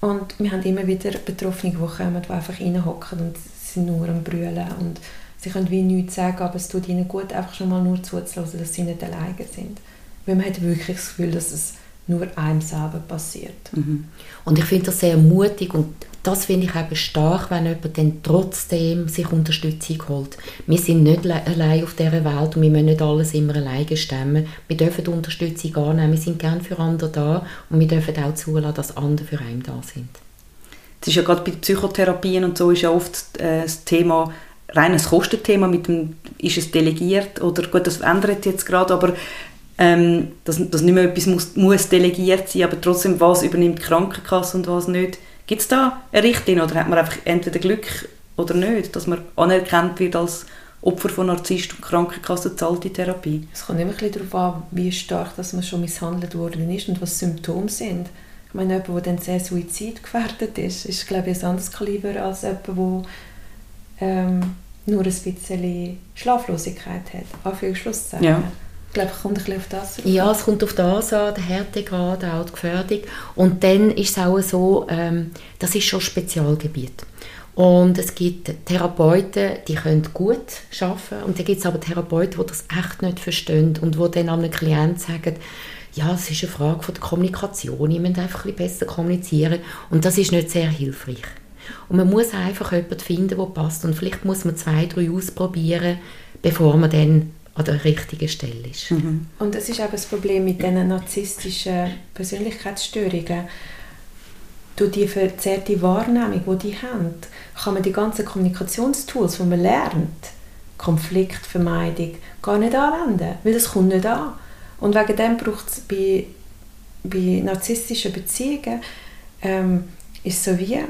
Und wir haben immer wieder Betroffene, die kommen, die einfach reinhocken und sind nur am Brüllen. Und sie können wie nichts sagen, aber es tut ihnen gut, einfach schon mal nur zuzuhören, dass sie nicht alleine sind. Weil man hat wirklich das Gefühl, dass es nur einem selber passiert. Mhm. Und ich finde das sehr mutig und das finde ich eben stark, wenn jemand dann trotzdem sich Unterstützung holt. Wir sind nicht allein auf dieser Welt und wir müssen nicht alles immer alleine stemmen. Wir dürfen Unterstützung annehmen, wir sind gerne für andere da und wir dürfen auch zulassen, dass andere für einen da sind. Das ist ja gerade bei Psychotherapien und so ist ja oft äh, das Thema reines Kostenthema mit dem, ist es delegiert oder gut, das ändert jetzt gerade, aber ähm, dass, dass nicht mehr etwas muss, muss delegiert sein, aber trotzdem, was übernimmt die Krankenkasse und was nicht. Gibt es da eine Richtlinie oder hat man einfach entweder Glück oder nicht, dass man anerkannt wird als Opfer von Narzisst und Krankenkasse zahlt die Therapie? Es kommt immer ein bisschen darauf an, wie stark dass man schon misshandelt worden ist und was Symptome sind. Ich meine, jemand, der dann sehr suizidgefährdet ist, ist, glaube ich, ein anderes Kaliber als jemand, der ähm, nur ein bisschen Schlaflosigkeit hat. Anführungsschlusszeichen. Ja. Ich glaube, es kommt ein bisschen auf das an. Ja, es kommt auf das an, der Härtegrad, auch die Gefährdung. Und dann ist es auch so, ähm, das ist schon Spezialgebiet. Und es gibt Therapeuten, die können gut arbeiten und dann gibt es aber Therapeuten, die das echt nicht verstehen und die dann einem Klienten sagen, ja, es ist eine Frage von der Kommunikation, ich muss einfach ein besser kommunizieren und das ist nicht sehr hilfreich. Und man muss einfach jemanden finden, der passt und vielleicht muss man zwei, drei ausprobieren, bevor man dann an der richtigen Stelle ist. Mhm. Und das ist eben das Problem mit diesen narzisstischen Persönlichkeitsstörungen. Durch die verzerrte Wahrnehmung, die die haben, kann man die ganzen Kommunikationstools, die man lernt, Konfliktvermeidung, gar nicht anwenden, weil das kommt nicht an. Und wegen dem braucht es bei, bei narzisstischen Beziehungen ähm, ist so wie,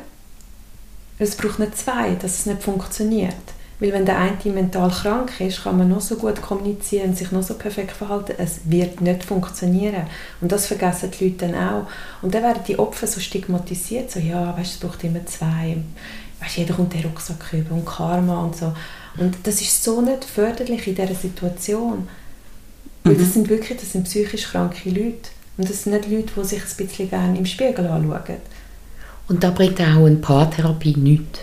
es braucht nicht zwei, dass es nicht funktioniert. Weil wenn der eine mental krank ist, kann man noch so gut kommunizieren, sich noch so perfekt verhalten, es wird nicht funktionieren. Und das vergessen die Leute dann auch. Und dann werden die Opfer so stigmatisiert, so ja, weißt, es braucht immer zwei, weißt, jeder kommt den Rucksack über und Karma und so. Und das ist so nicht förderlich in dieser Situation. Weil das mhm. sind wirklich das sind psychisch kranke Leute. Und das sind nicht Leute, die sich ein bisschen gerne im Spiegel anschauen. Und da bringt auch eine Paartherapie nichts.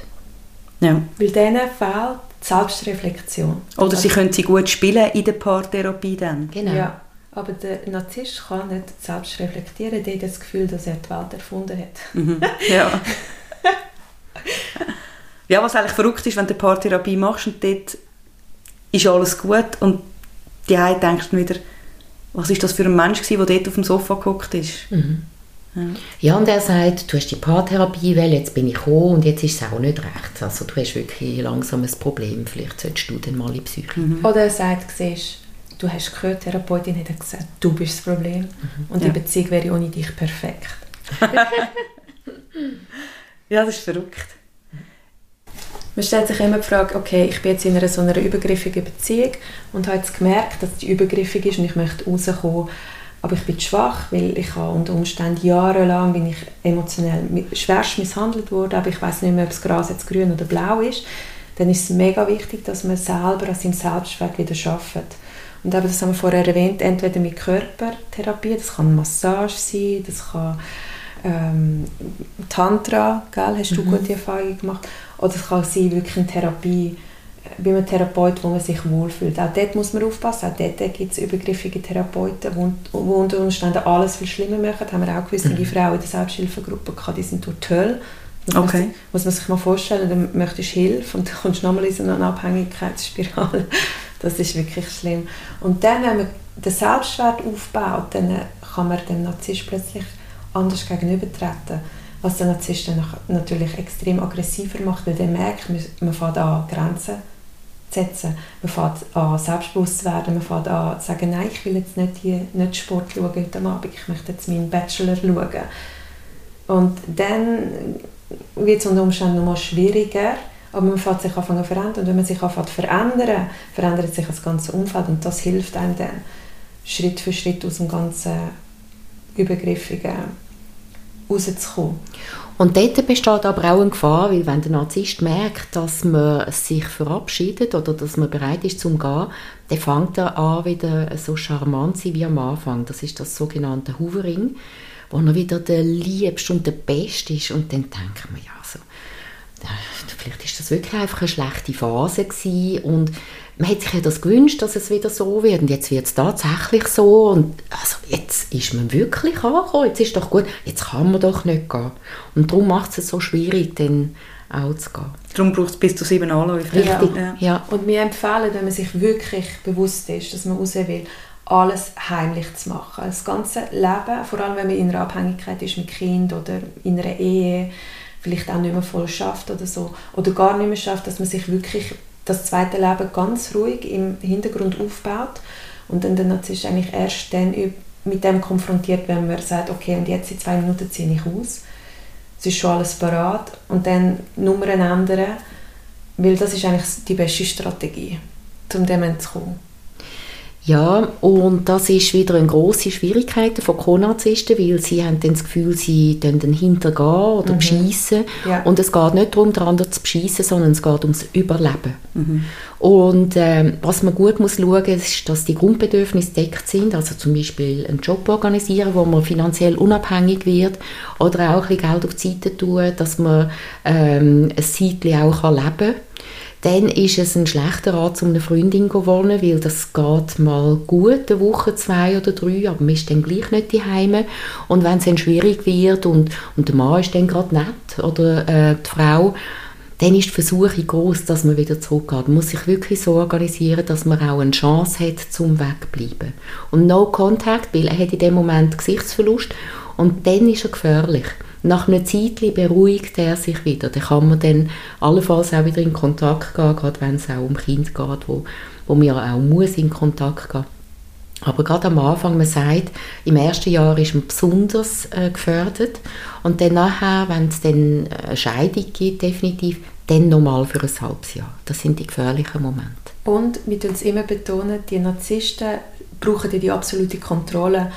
Ja. Weil denen fehlt die Selbstreflexion. Oder sie können sie gut spielen in der Paartherapie dann. Genau. Ja, aber der Narzisst kann nicht selbst reflektieren, der hat das Gefühl, dass er die Welt erfunden hat. Mhm. Ja. ja, was eigentlich verrückt ist, wenn du Paartherapie machst und dort ist alles gut und die eine denkt wieder, was ist das für ein Mensch gewesen, der dort auf dem Sofa gehockt ist. Mhm. Ja. ja, und er sagt, du hast die Paartherapie weil jetzt bin ich gekommen und jetzt ist es auch nicht recht. Also du hast wirklich langsam ein Problem, vielleicht solltest du dann mal in die Psyche. Mhm. Oder er sagt, siehst, du hast gehört, die Therapeutin hat gesagt, du bist das Problem mhm. und ja. die Beziehung wäre ohne dich perfekt. [LAUGHS] ja, das ist verrückt. Man stellt sich immer die Frage, okay, ich bin jetzt in einer so einer übergriffigen Beziehung und habe jetzt gemerkt, dass die übergriffig ist und ich möchte rauskommen aber ich bin schwach, weil ich habe unter Umständen jahrelang bin ich emotionell schwerst misshandelt worden, aber ich weiß nicht mehr, ob das Gras jetzt grün oder blau ist. Dann ist es mega wichtig, dass man selber an seinem Selbstwert wieder schafft. Und eben, das haben wir vorher erwähnt, entweder mit Körpertherapie, das kann Massage sein, das kann ähm, Tantra, gell, hast du mhm. gute Erfahrungen gemacht, oder es kann sein, wirklich eine Therapie, bei einem Therapeut, wo man sich wohlfühlt. Auch dort muss man aufpassen. Auch dort gibt es übergriffige Therapeuten, die, unter Umständen alles viel schlimmer machen. Da haben wir auch gewisse mhm. Frauen in der Selbsthilfegruppe gehabt, die sind durch die Hölle. Das okay. muss, muss, man sich mal vorstellen, dann möchtest du Hilfe und [LAUGHS] dann kommst du nochmal in so eine Abhängigkeitsspirale. Das ist wirklich schlimm. Und dann, wenn man den Selbstwert aufbaut, dann kann man dem Narzisst plötzlich anders gegenübertreten. Was den Narzisst dann natürlich extrem aggressiver macht, weil der merkt, man fängt an, Grenzen setzen. Man fängt an, selbstbewusst zu werden. Man fängt an, zu sagen, nein, ich will jetzt nicht, hier, nicht Sport schauen heute Abend, ich möchte jetzt meinen Bachelor schauen. Und dann wird es unter Umständen noch mal schwieriger, aber man fängt sich anfangen zu verändern. Und wenn man sich anfängt zu verändern, verändert sich das ganze Umfeld und das hilft einem dann, Schritt für Schritt aus dem ganzen Übergriffigen rauszukommen. Und dort besteht aber auch eine Gefahr, weil wenn der Narzisst merkt, dass man sich verabschiedet oder dass man bereit ist zum Gehen, dann fängt er an, wieder so charmant zu sein wie am Anfang. Das ist das sogenannte Hoovering, wo er wieder der Liebste und der Beste ist. Und dann denkt man, ja, so, vielleicht ist das wirklich einfach eine schlechte Phase gewesen und man hätte sich ja das gewünscht, dass es wieder so wird und jetzt wird es tatsächlich so und also jetzt ist man wirklich angekommen, jetzt ist doch gut, jetzt kann man doch nicht gehen und darum macht es so schwierig, dann auch zu gehen. Darum braucht es bis zu sieben Anläufe. Richtig, ja. ja. Und wir empfehlen, wenn man sich wirklich bewusst ist, dass man raus will, alles heimlich zu machen. Das ganze Leben, vor allem wenn man in einer Abhängigkeit ist mit Kind oder in einer Ehe, vielleicht auch nicht mehr voll schafft oder so, oder gar nicht mehr schafft, dass man sich wirklich das zweite Leben ganz ruhig im Hintergrund aufbaut und dann der Narzisst eigentlich erst dann mit dem konfrontiert, wenn man sagt, okay, und jetzt in zwei Minuten ziehe ich aus. Es ist schon alles parat und dann Nummern ändern, weil das ist eigentlich die beste Strategie, um dem kommen. Ja, und das ist wieder eine große Schwierigkeit von Co-Narzissten, weil sie haben dann das Gefühl, sie dann hintergehen oder mhm. beschissen. Ja. Und es geht nicht darum, den anderen zu beschissen, sondern es geht ums Überleben. Mhm. Und äh, was man gut muss schauen, ist, dass die Grundbedürfnisse deckt sind, also zum Beispiel einen Job organisieren, wo man finanziell unabhängig wird oder auch ein bisschen Geld auf die Seite tun, dass man ähm, ein Zeitchen auch leben kann dann ist es ein schlechter Rat, um eine Freundin zu wohnen, weil das geht mal gut, eine Woche, zwei oder drei, aber man ist dann gleich nicht daheim. Und wenn es dann schwierig wird und, und der Mann ist dann gerade nett oder äh, die Frau, dann ist die Versuchung groß, dass man wieder zurückgeht. Man muss sich wirklich so organisieren, dass man auch eine Chance hat, zum Wegbleiben. Und No Contact, weil er hat in dem Moment Gesichtsverlust und dann ist er gefährlich. Nach einer Zeit beruhigt er sich wieder. Dann kann man dann allenfalls auch wieder in Kontakt gehen, gerade wenn es auch um Kind geht, wo, wo man auch muss in Kontakt gehen aber gerade am Anfang, man sagt, im ersten Jahr ist man besonders äh, gefördert und dann nachher, wenn es dann eine Scheidung gibt, definitiv, dann nochmal für ein halbes Jahr. Das sind die gefährlichen Momente. Und wir uns immer betonen, die Narzissten brauchen die absolute Kontrolle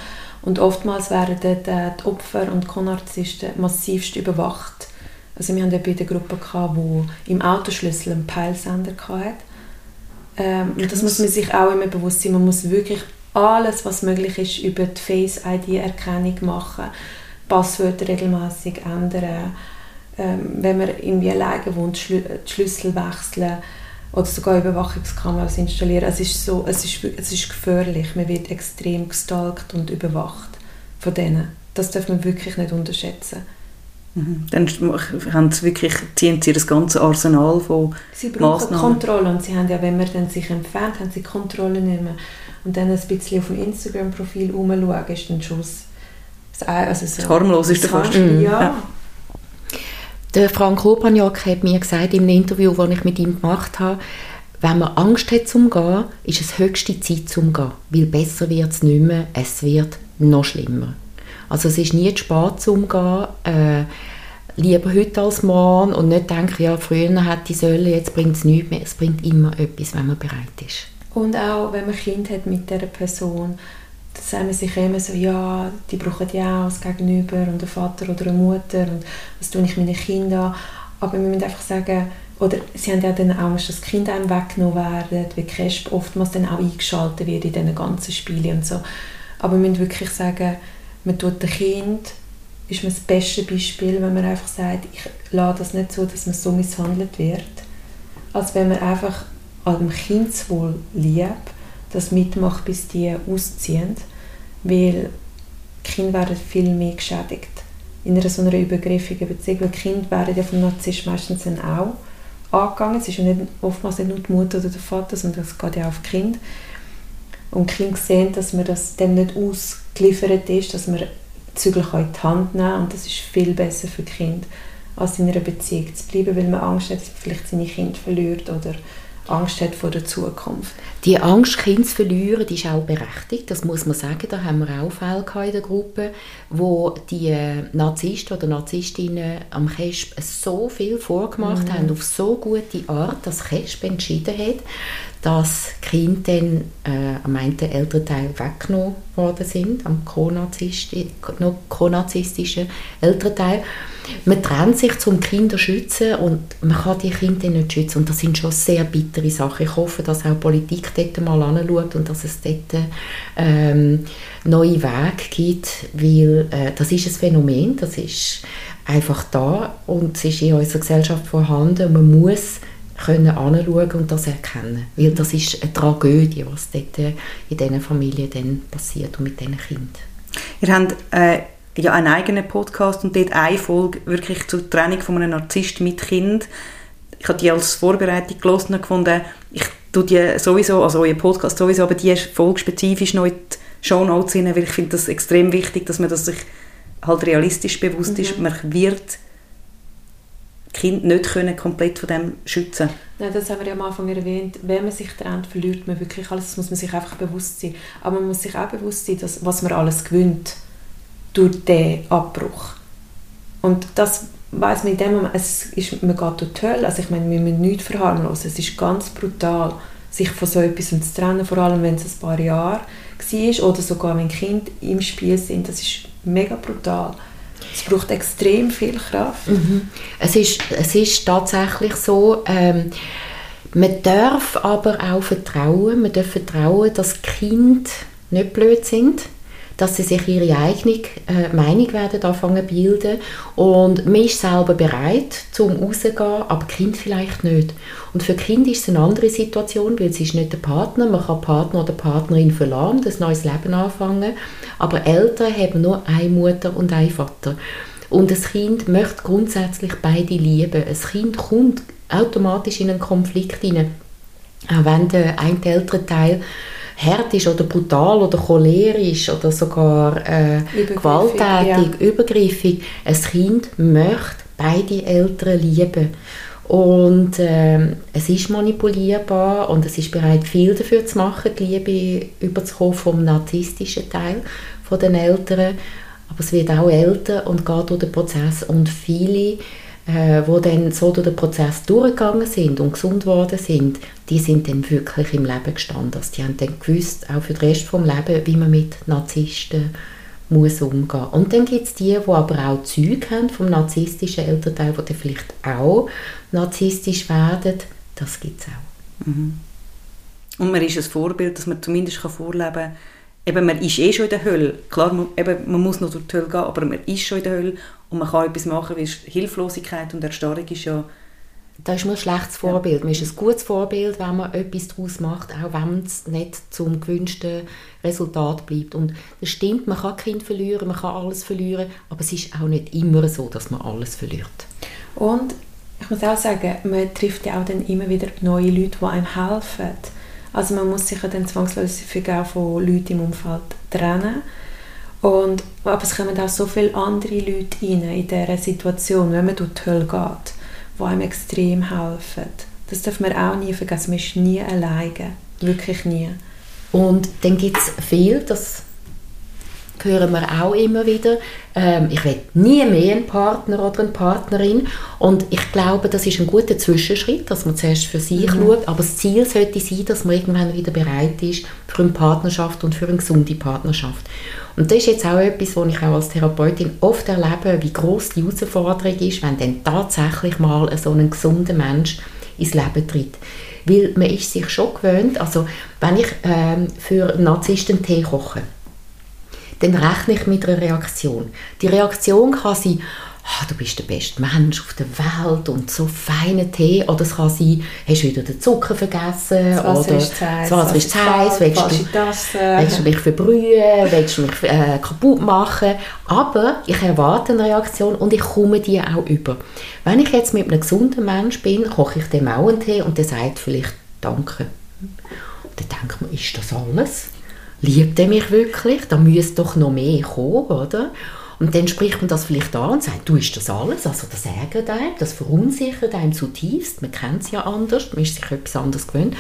und oftmals werden dort die Opfer und Konnarzisten massivst überwacht. Also wir haben dort bei der Gruppe, die im Autoschlüssel einen Peilsender hatte. Ähm, und das muss man sich auch immer bewusst sein. Man muss wirklich alles, was möglich ist, über die Face-ID-Erkennung machen, Passwörter regelmäßig ändern, ähm, wenn man irgendwie alleine wohnt, die Schlüssel wechseln oder sogar Überwachungskameras installieren. Es ist, so, es, ist, es ist gefährlich. Man wird extrem gestalkt und überwacht von denen. Das darf man wirklich nicht unterschätzen. Mhm. Dann haben sie wirklich, ziehen sie das ganze Arsenal von Sie brauchen Massnahmen. Kontrolle und sie haben ja, wenn man dann sich entfernt, haben sie Kontrolle nicht mehr. Und dann ein bisschen auf dem Instagram-Profil herumschauen, ist dann schon das, also so, das harmloseste fast. Ja. ja. Der Frank Opaniak hat mir gesagt in einem Interview, das ich mit ihm gemacht habe, wenn man Angst hat zum Gehen, ist es höchste Zeit zum Gehen, weil besser wird es nicht mehr, es wird noch schlimmer. Also es ist nie zu spät zum Gehen, äh, lieber heute als morgen und nicht denken, ja, früher hätte ich sollen, jetzt bringt es nichts mehr. Es bringt immer etwas, wenn man bereit ist. Und auch, wenn man Kind hat mit dieser Person, da sagen sich immer so, ja, die brauchen ja auch das Gegenüber und einen Vater oder eine Mutter und was tue ich meinen Kindern Aber wir müssen einfach sagen, oder sie haben ja dann Angst, dass Kinder einem weggenommen werden, wie Cresp oftmals dann auch eingeschaltet wird in diesen ganzen Spielen und so. Aber wir müssen wirklich sagen, man tut dem Kind, ist mir das beste Beispiel, wenn man einfach sagt, ich lasse das nicht so, dass man so misshandelt wird, als wenn man einfach an dem Kindeswohl lieb, das mitmacht, bis die ausziehen, weil Kinder werden viel mehr geschädigt in einer so einer übergriffigen Beziehung, weil Kinder werden ja vom Narzisst meistens dann auch angegangen. Es ist ja nicht, oftmals nicht nur die Mutter oder der Vater, sondern das geht ja auf die Kinder. Und die Kinder sehen, dass man das dem nicht ausgeliefert ist, dass man Zügel in die Hand nehmen kann und das ist viel besser für Kinder, als in einer Beziehung zu bleiben, weil man Angst hat, dass man vielleicht seine Kinder verliert oder Angst hat vor der Zukunft. Die Angst, Kinder zu verlieren, die ist auch berechtigt, das muss man sagen. Da haben wir auch Fälle in der Gruppe, wo die äh, Narzissten oder Narzisstinnen am Kesp so viel vorgemacht mhm. haben, auf so gute Art, dass Kesp entschieden hat, dass Kinder dann äh, am einen Elternteil weggenommen worden sind, am konazistischen Elternteil. Man trennt sich zum Kinder schützen und man kann die Kinder nicht schützen und das sind schon sehr bittere Sachen. Ich hoffe, dass auch Politik dort mal anschaut und dass es dort ähm, neue Wege gibt, weil äh, das ist ein Phänomen, das ist einfach da und es ist in unserer Gesellschaft vorhanden und man muss können anschauen und das erkennen. Weil das ist eine Tragödie, was dort in diesen Familien dann passiert und mit diesen Kindern. Ihr habt äh, ja einen eigenen Podcast und dort eine Folge wirklich zur Trennung von einem Narzisst mit Kind. Ich habe die als Vorbereitung gelesen und gefunden, ich tue die sowieso, also euer Podcast sowieso, aber die Folge spezifisch noch in die Show Notes rein, weil ich finde das extrem wichtig, dass man das sich halt realistisch bewusst mhm. ist. Man wird Kind nicht können komplett von dem schützen Nein, das haben wir ja am Anfang erwähnt. Wenn man sich trennt, verliert man wirklich alles. Das muss man sich einfach bewusst sein. Aber man muss sich auch bewusst sein, dass, was man alles gewinnt durch den Abbruch. Und das weiß man in dem Moment, es ist, man geht durch die Hölle. Also ich meine, wir müssen nichts verharmlosen. Es ist ganz brutal, sich von so etwas zu trennen, vor allem wenn es ein paar Jahre war oder sogar wenn Kinder im Spiel sind. Das ist mega brutal. Es braucht extrem viel Kraft. Mhm. Es, ist, es ist tatsächlich so, ähm, man darf aber auch vertrauen, man darf vertrauen, dass Kinder nicht blöd sind dass sie sich ihre eigene äh, Meinung werden anfangen bilden und man ist selber bereit zum rauszugehen, aber Kind vielleicht nicht. Und für Kind ist es eine andere Situation, weil es ist nicht der Partner, man kann Partner oder Partnerin verlassen, das neues Leben anfangen, aber Eltern haben nur eine Mutter und einen Vater. Und das Kind möchte grundsätzlich beide lieben. Ein Kind kommt automatisch in einen Konflikt hinein. Auch wenn der eine Elternteil hart ist oder brutal oder cholerisch oder sogar äh, gewalttätig, ja. übergriffig. Ein Kind möchte beide Eltern lieben. Und äh, es ist manipulierbar und es ist bereit, viel dafür zu machen, die Liebe überzukommen vom narzisstischen Teil von den Eltern. Aber es wird auch älter und geht durch den Prozess. Und viele äh, wo dann so durch den Prozess durchgegangen sind und gesund geworden sind, die sind dann wirklich im Leben gestanden. Also die haben dann gewusst, auch für den Rest des Lebens, wie man mit Narzissten muss umgehen. Und dann gibt es die, die aber auch Züge haben vom narzisstischen Elternteil, die dann vielleicht auch narzisstisch werden. Das gibt es auch. Mhm. Und man ist ein Vorbild, dass man zumindest vorleben kann, eben, man ist eh schon in der Hölle. Klar, man, eben, man muss noch durch die Hölle gehen, aber man ist schon in der Hölle und man kann etwas machen, weil Hilflosigkeit und Erstarrung ist ja... Das ist nur ein schlechtes Vorbild. Ja. Man ist ein gutes Vorbild, wenn man etwas daraus macht, auch wenn es nicht zum gewünschten Resultat bleibt. Und das stimmt, man kann Kind verlieren, man kann alles verlieren, aber es ist auch nicht immer so, dass man alles verliert. Und ich muss auch sagen, man trifft ja auch dann immer wieder neue Leute, die einem helfen also man muss sich ja dann zwangsläufig auch von Leuten im Umfeld trennen. Und, aber es kommen auch so viele andere Leute rein in dieser Situation, wenn man durch die Hölle geht, die einem extrem helfen. Das darf man auch nie vergessen, man ist nie alleine. Wirklich nie. Und dann gibt es viel, das hören wir auch immer wieder, ähm, ich will nie mehr einen Partner oder eine Partnerin und ich glaube, das ist ein guter Zwischenschritt, dass man zuerst für sich mhm. schaut, aber das Ziel sollte sein, dass man irgendwann wieder bereit ist für eine Partnerschaft und für eine gesunde Partnerschaft. Und das ist jetzt auch etwas, was ich auch als Therapeutin oft erlebe, wie groß die Herausforderung ist, wenn dann tatsächlich mal so ein gesunder Mensch ins Leben tritt. Weil man ist sich schon gewöhnt, also wenn ich ähm, für Narzissten Tee koche, dann rechne ich mit einer Reaktion. Die Reaktion kann sein, ah, du bist der beste Mensch auf der Welt und so feiner Tee. Oder es kann sein, hast du wieder den Zucker vergessen. Das Wasser oder ist zu heiß, das Wasser ist zu heiß, willst du, willst du mich verbrühen, willst du mich äh, kaputt machen. Aber ich erwarte eine Reaktion und ich komme die auch über. Wenn ich jetzt mit einem gesunden Mensch bin, koche ich dem auch einen Tee und der sagt vielleicht Danke. Und dann denkt man, ist das alles? Liebt er mich wirklich? Da müsste doch noch mehr kommen, oder? Und dann spricht man das vielleicht an und sagt, du ist das alles? Also das ärgert einem, das verunsichert einem zutiefst. Man kennt es ja anders, man ist sich etwas anderes gewöhnt.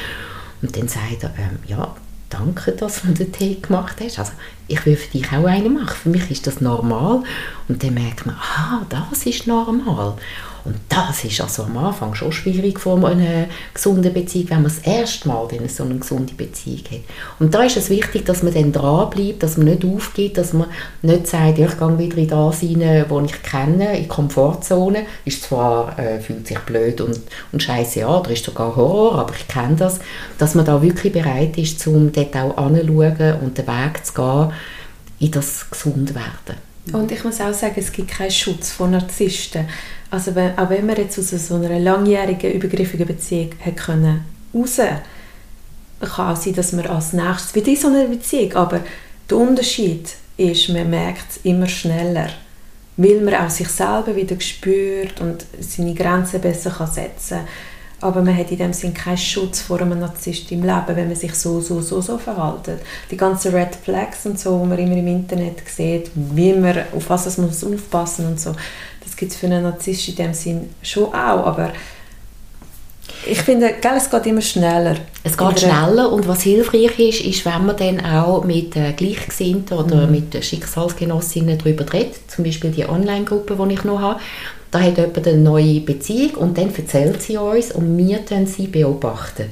Und dann sagt er, ähm, ja, danke, dass du den Tee gemacht hast. Also ich will für dich auch einen machen. Für mich ist das normal. Und dann merkt man, ah, das ist normal. Und das ist also am Anfang schon schwierig vor einer gesunden Beziehung, wenn man das erste Mal in so eine gesunde Beziehung hat. Und da ist es wichtig, dass man dann dranbleibt, dass man nicht aufgeht, dass man nicht sagt, ich gehe wieder in das rein, wo ich kenne, in die Komfortzone. Ist zwar, äh, fühlt sich blöd und, und scheiße an, oder ist sogar Horror, aber ich kenne das. Dass man da wirklich bereit ist, um dort auch anzuschauen und den Weg zu gehen, in das Gesundwerden. Und ich muss auch sagen, es gibt keinen Schutz vor Narzissten. Also wenn, auch wenn man jetzt aus so einer langjährigen, übergriffigen Beziehung hat können raus, kann auch sein, dass man als nächstes wieder in so einer Beziehung, aber der Unterschied ist, man merkt es immer schneller, weil man auch sich selber wieder spürt und seine Grenzen besser kann setzen kann. Aber man hat in dem Sinn keinen Schutz vor einem Narzisst im Leben, wenn man sich so, so, so, so verhält. Die ganzen Red Flags und so, die man immer im Internet sieht, wie man, auf was man muss aufpassen und so, das gibt es für einen Narzisst in dem Sinn schon auch, aber ich finde, gell, es geht immer schneller. Es geht schneller und was hilfreich ist, ist, wenn man dann auch mit äh, Gleichgesinnten oder mhm. mit Schicksalsgenossinnen darüber redet, zum Beispiel die Online-Gruppe, die ich noch habe, da hat jemand eine neue Beziehung und dann erzählt sie uns und wir dann sie beobachten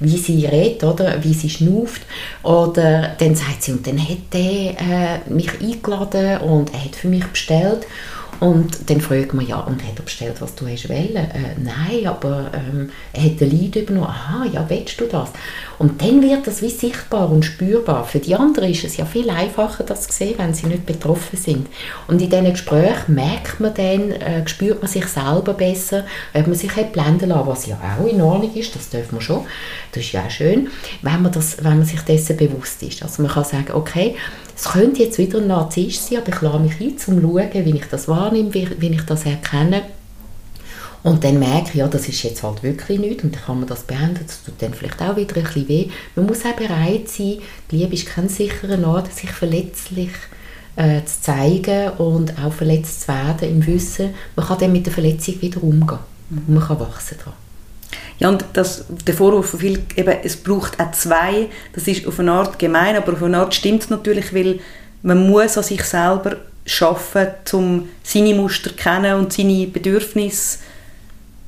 wie sie redet, oder wie sie schnuft. Oder dann sagt sie, und dann hat er äh, mich eingeladen und er hat für mich bestellt. Und dann fragt man, ja, und hat er bestellt, was du hast wollen? Äh, nein, aber ähm, er hat den Lied übernommen. Aha, ja, willst du das? Und dann wird das wie sichtbar und spürbar. Für die anderen ist es ja viel einfacher, das zu sehen, wenn sie nicht betroffen sind. Und in diesen Gesprächen merkt man dann, äh, spürt man sich selber besser, ob man sich hat blenden lassen, was ja auch in Ordnung ist, das dürfen wir schon. Das ist ja auch schön, wenn man, das, wenn man sich dessen bewusst ist. Also man kann sagen, okay, es könnte jetzt wieder ein Narzisst sein, aber ich lade mich ein, um zu schauen, wie ich das wahrnehme, wie, wie ich das erkenne. Und dann merke ich, ja, das ist jetzt halt wirklich nichts und dann kann man das beenden, das tut dann vielleicht auch wieder ein bisschen weh. Man muss auch bereit sein, die Liebe ist kein sicherer Ort, sich verletzlich äh, zu zeigen und auch verletzt zu werden im Wissen, man kann dann mit der Verletzung wieder umgehen und man kann wachsen daran. Ja, und das, der Vorwurf viel, eben, es braucht auch zwei, das ist auf eine Art gemein, aber auf eine Art stimmt es natürlich, weil man muss an sich selber schaffen, um seine Muster kennen und seine Bedürfnisse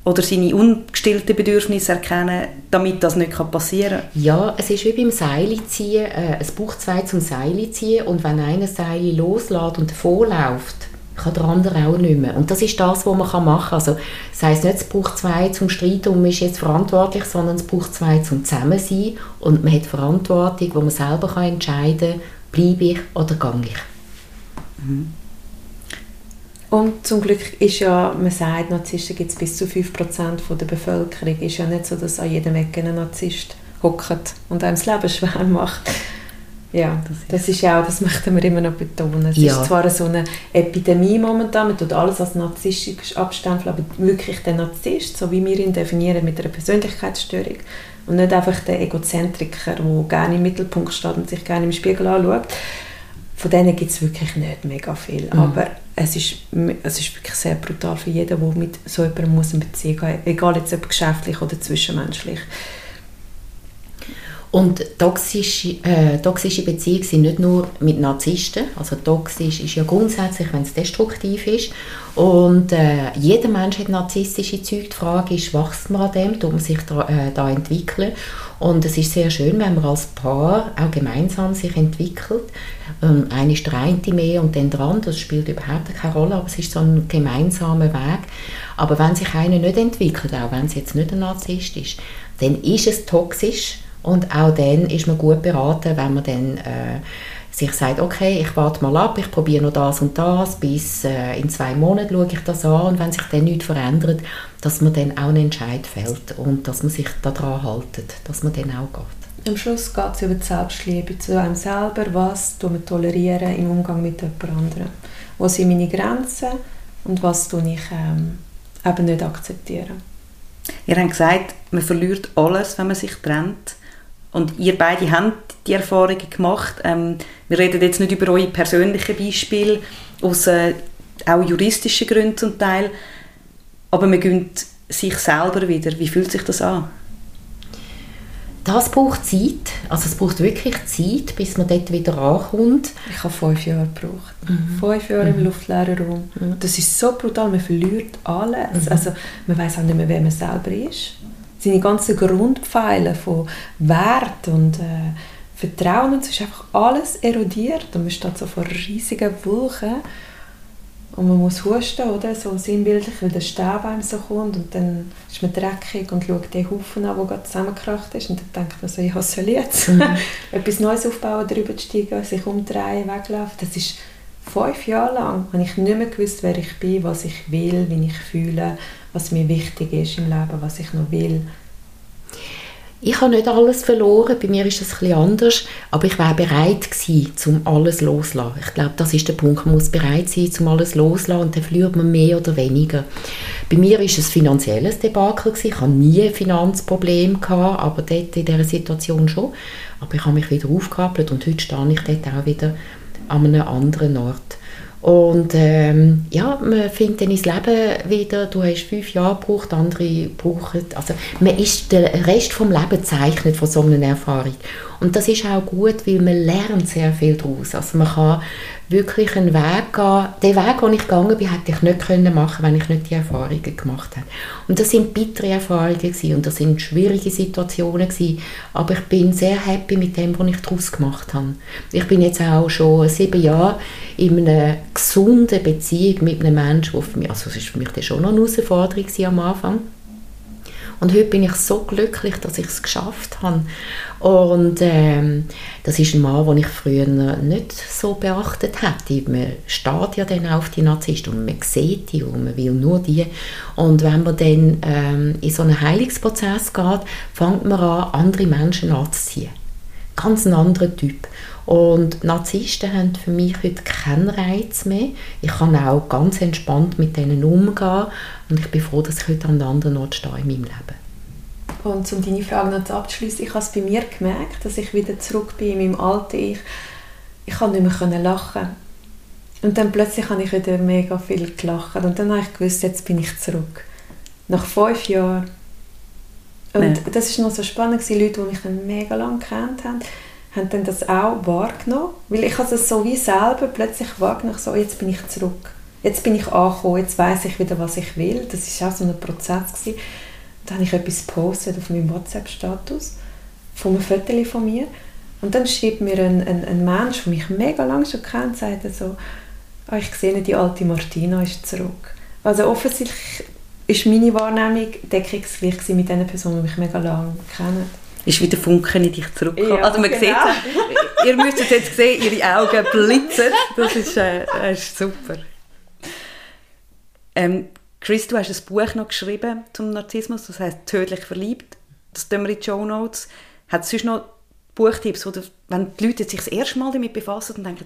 oder seine ungestillten Bedürfnisse erkennen, damit das nicht passieren kann? Ja, es ist wie beim Seilziehen. Äh, es braucht zwei zum Seilziehen und wenn einer Seil loslässt und davonläuft, kann der andere auch nicht mehr. Und das ist das, was man machen kann. Also, das heisst nicht, es braucht zwei zum Streiten und man ist jetzt verantwortlich, sondern es braucht zwei zum Zusammensein und man hat Verantwortung, wo man selber kann entscheiden kann, bleibe ich oder gehe ich. Mhm. Und zum Glück ist ja, man sagt, Narzissten gibt es bis zu 5% von der Bevölkerung. Es ist ja nicht so, dass an jedem Ecke ein Narzisst hockt und einem das Leben schwer macht. Ja, das ist, das ist auch, das möchten wir immer noch betonen. Es ja. ist zwar so eine Epidemie momentan, man tut alles als narzisstisch abstempeln, aber wirklich der Narzisst, so wie wir ihn definieren, mit einer Persönlichkeitsstörung und nicht einfach der Egozentriker, der gerne im Mittelpunkt steht und sich gerne im Spiegel anschaut. Von denen gibt es wirklich nicht mega viel, mhm. aber es ist, es ist wirklich sehr brutal für jeden, der mit so jemandem muss eine Beziehung haben, egal jetzt ob geschäftlich oder zwischenmenschlich. Und toxische, äh, toxische Beziehungen sind nicht nur mit Narzissten, also toxisch ist ja grundsätzlich, wenn es destruktiv ist. Und äh, jeder Mensch hat narzisstische Züge. Die Frage ist, wächst man an dem, man sich da, äh, da entwickeln? Und es ist sehr schön, wenn man als Paar auch gemeinsam sich entwickelt. Ähm, einer ist der eine mehr und dann der andere, das spielt überhaupt keine Rolle, aber es ist so ein gemeinsamer Weg. Aber wenn sich einer nicht entwickelt, auch wenn es jetzt nicht ein Narzisst ist, dann ist es toxisch und auch dann ist man gut beraten, wenn man dann äh, sich sagt, okay, ich warte mal ab, ich probiere noch das und das, bis äh, in zwei Monaten schaue ich das an und wenn sich dann nichts verändert, dass man dann auch einen Entscheid fällt und dass man sich daran haltet, dass man dann auch geht. Am Schluss geht es über die Selbstliebe zu einem selber, was tun wir tolerieren im Umgang mit jemand anderem. Wo sind meine Grenzen und was tue ich ähm, eben nicht akzeptieren. Ihr habt gesagt, man verliert alles, wenn man sich trennt. Und ihr beide habt die Erfahrungen gemacht. Ähm, wir reden jetzt nicht über eure persönlichen Beispiele, aus äh, auch juristischen Gründen zum Teil, aber man gönnt sich selber wieder. Wie fühlt sich das an? Das braucht Zeit. Also es braucht wirklich Zeit, bis man dort wieder ankommt. Ich habe fünf Jahre gebraucht. Mhm. Fünf Jahre mhm. im luftleeren Raum. Mhm. Das ist so brutal, man verliert alles. Mhm. Also man weiß auch nicht mehr, wer man selber ist. Seine ganzen Grundpfeiler von Wert und äh, Vertrauen, das ist einfach alles erodiert und man steht so vor riesigen Wolken und man muss husten, oder? So sinnbildlich, weil der Staub einem so kommt und dann ist man dreckig und schaut den Haufen an, der gerade zusammengekracht ist und dann denkt man so, ja, was soll ich jetzt? Mhm. [LAUGHS] Etwas Neues aufbauen, drüber steigen, sich umdrehen, weglaufen. Das ist fünf Jahre lang, habe ich nicht mehr gewusst, wer ich bin, was ich will, wie ich fühle, was mir wichtig ist im Leben, was ich noch will ich habe nicht alles verloren, bei mir ist es etwas anders, aber ich war bereit gewesen, um alles loszulassen. Ich glaube, das ist der Punkt, man muss bereit sein, um alles loszulassen und dann verliert man mehr oder weniger. Bei mir ist es finanzielles Debakel gewesen. ich habe nie ein Finanzproblem gehabt, aber dort in dieser Situation schon. Aber ich habe mich wieder aufgerappelt und heute stehe ich dort auch wieder an einem anderen Ort. Und ähm, ja, man findet dann ins Leben wieder, du hast fünf Jahre gebraucht, andere brauchen, also man ist der Rest vom Leben zeichnet von so einer Erfahrung. Und das ist auch gut, weil man lernt sehr viel daraus. Also man kann wirklich einen Weg gehen. Den Weg, den ich gegangen bin, hätte ich nicht können machen wenn ich nicht die Erfahrungen gemacht hätte. Und das sind bittere Erfahrungen gewesen, und das sind schwierige Situationen gewesen, aber ich bin sehr happy mit dem, was ich daraus gemacht habe. Ich bin jetzt auch schon sieben Jahre in einer gesunden Beziehung mit einem Menschen, der für mich, also es war für mich schon noch eine Herausforderung am Anfang, und heute bin ich so glücklich, dass ich es geschafft habe. Und ähm, das ist ein Mann, den ich früher nicht so beachtet hätte. Man steht ja dann auf die Narzissten und man sieht die und man will nur die. Und wenn man dann ähm, in so einen Heilungsprozess geht, fängt man an, andere Menschen anzuziehen. Ganz ein anderer Typ. Und Narzissten haben für mich heute keinen Reiz mehr. Ich kann auch ganz entspannt mit denen umgehen und ich bin froh, dass ich heute an einem anderen Ort stehe in meinem Leben. Und um deine Frage noch abzuschließen, ich habe es bei mir gemerkt, dass ich wieder zurück bin in meinem alten Ich. Ich konnte nicht mehr lachen. Und dann plötzlich habe ich wieder mega viel gelacht. Und dann habe ich gewusst, jetzt bin ich zurück. Nach fünf Jahren. Und ja. das war noch so spannend, die Leute, die mich dann mega lange kennt haben, haben dann das auch wahrgenommen. Weil ich es so wie selber plötzlich wahrgenommen, so, jetzt bin ich zurück. Jetzt bin ich angekommen, jetzt weiß ich wieder, was ich will. Das war auch so ein Prozess. Gewesen. Dann habe ich etwas gepostet auf meinem WhatsApp-Status von einem Foto von mir. Und dann schreibt mir ein, ein, ein Mensch, der mich mega lange schon kennt, sagt so, oh, ich sehe, die alte Martina ist zurück. Also offensichtlich ist meine Wahrnehmung deckungsgleich mit den Personen, die mich mega lange kennen ist wieder Funken in dich zurückgekommen. Ja, also man genau. sieht ihr müsst jetzt sehen, ihre Augen blitzen. Das ist, äh, das ist super. Ähm, Chris, du hast ein Buch noch geschrieben zum Narzissmus, das heißt «Tödlich verliebt». Das tun wir in die Show Notes. Hat es sonst noch Buchtipps, wo wenn die Leute sich das erste Mal damit befassen und denken,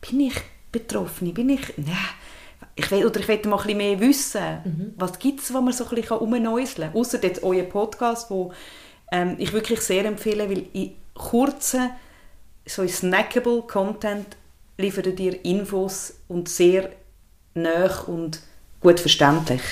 bin ich betroffen, bin ich... Nein, ich will, oder ich will mal ein bisschen mehr wissen. Mhm. Was gibt es, was man so ein bisschen umnäuseln kann? Außer jetzt euer Podcast, wo ähm, ich wirklich sehr empfehle, weil in kurzen, so snackable Content liefern dir Infos und sehr nah und gut verständlich.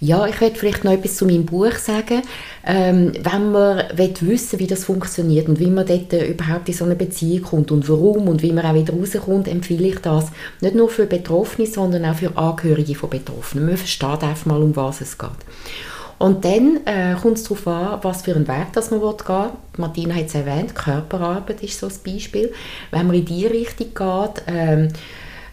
Ja, ich werde vielleicht noch etwas zu meinem Buch sagen. Ähm, wenn man wissen wie das funktioniert und wie man dort äh, überhaupt in so eine Beziehung kommt und warum und wie man auch wieder rauskommt, empfehle ich das nicht nur für Betroffene, sondern auch für Angehörige von Betroffenen. Man versteht einfach mal, um was es geht. Und dann äh, kommt es darauf an, was für einen Weg das man gehen will. Martina hat es erwähnt, Körperarbeit ist so ein Beispiel. Wenn man in die Richtung geht, ähm,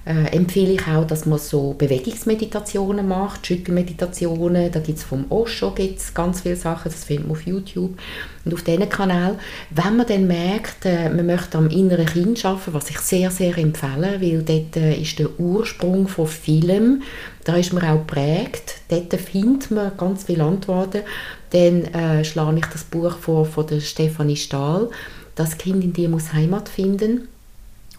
äh, empfehle ich auch, dass man so Bewegungsmeditationen macht, Schüttelmeditationen. Da gibt es vom Osho gibt's ganz viele Sachen, das findet man auf YouTube und auf diesen Kanal. Wenn man dann merkt, äh, man möchte am inneren Kind arbeiten, was ich sehr, sehr empfehle, weil dort äh, ist der Ursprung von Film, da ist man auch prägt. Dort findet man ganz viele Antworten. Dann äh, schlage ich das Buch vor von der Stefanie Stahl, «Das Kind in dir muss Heimat finden».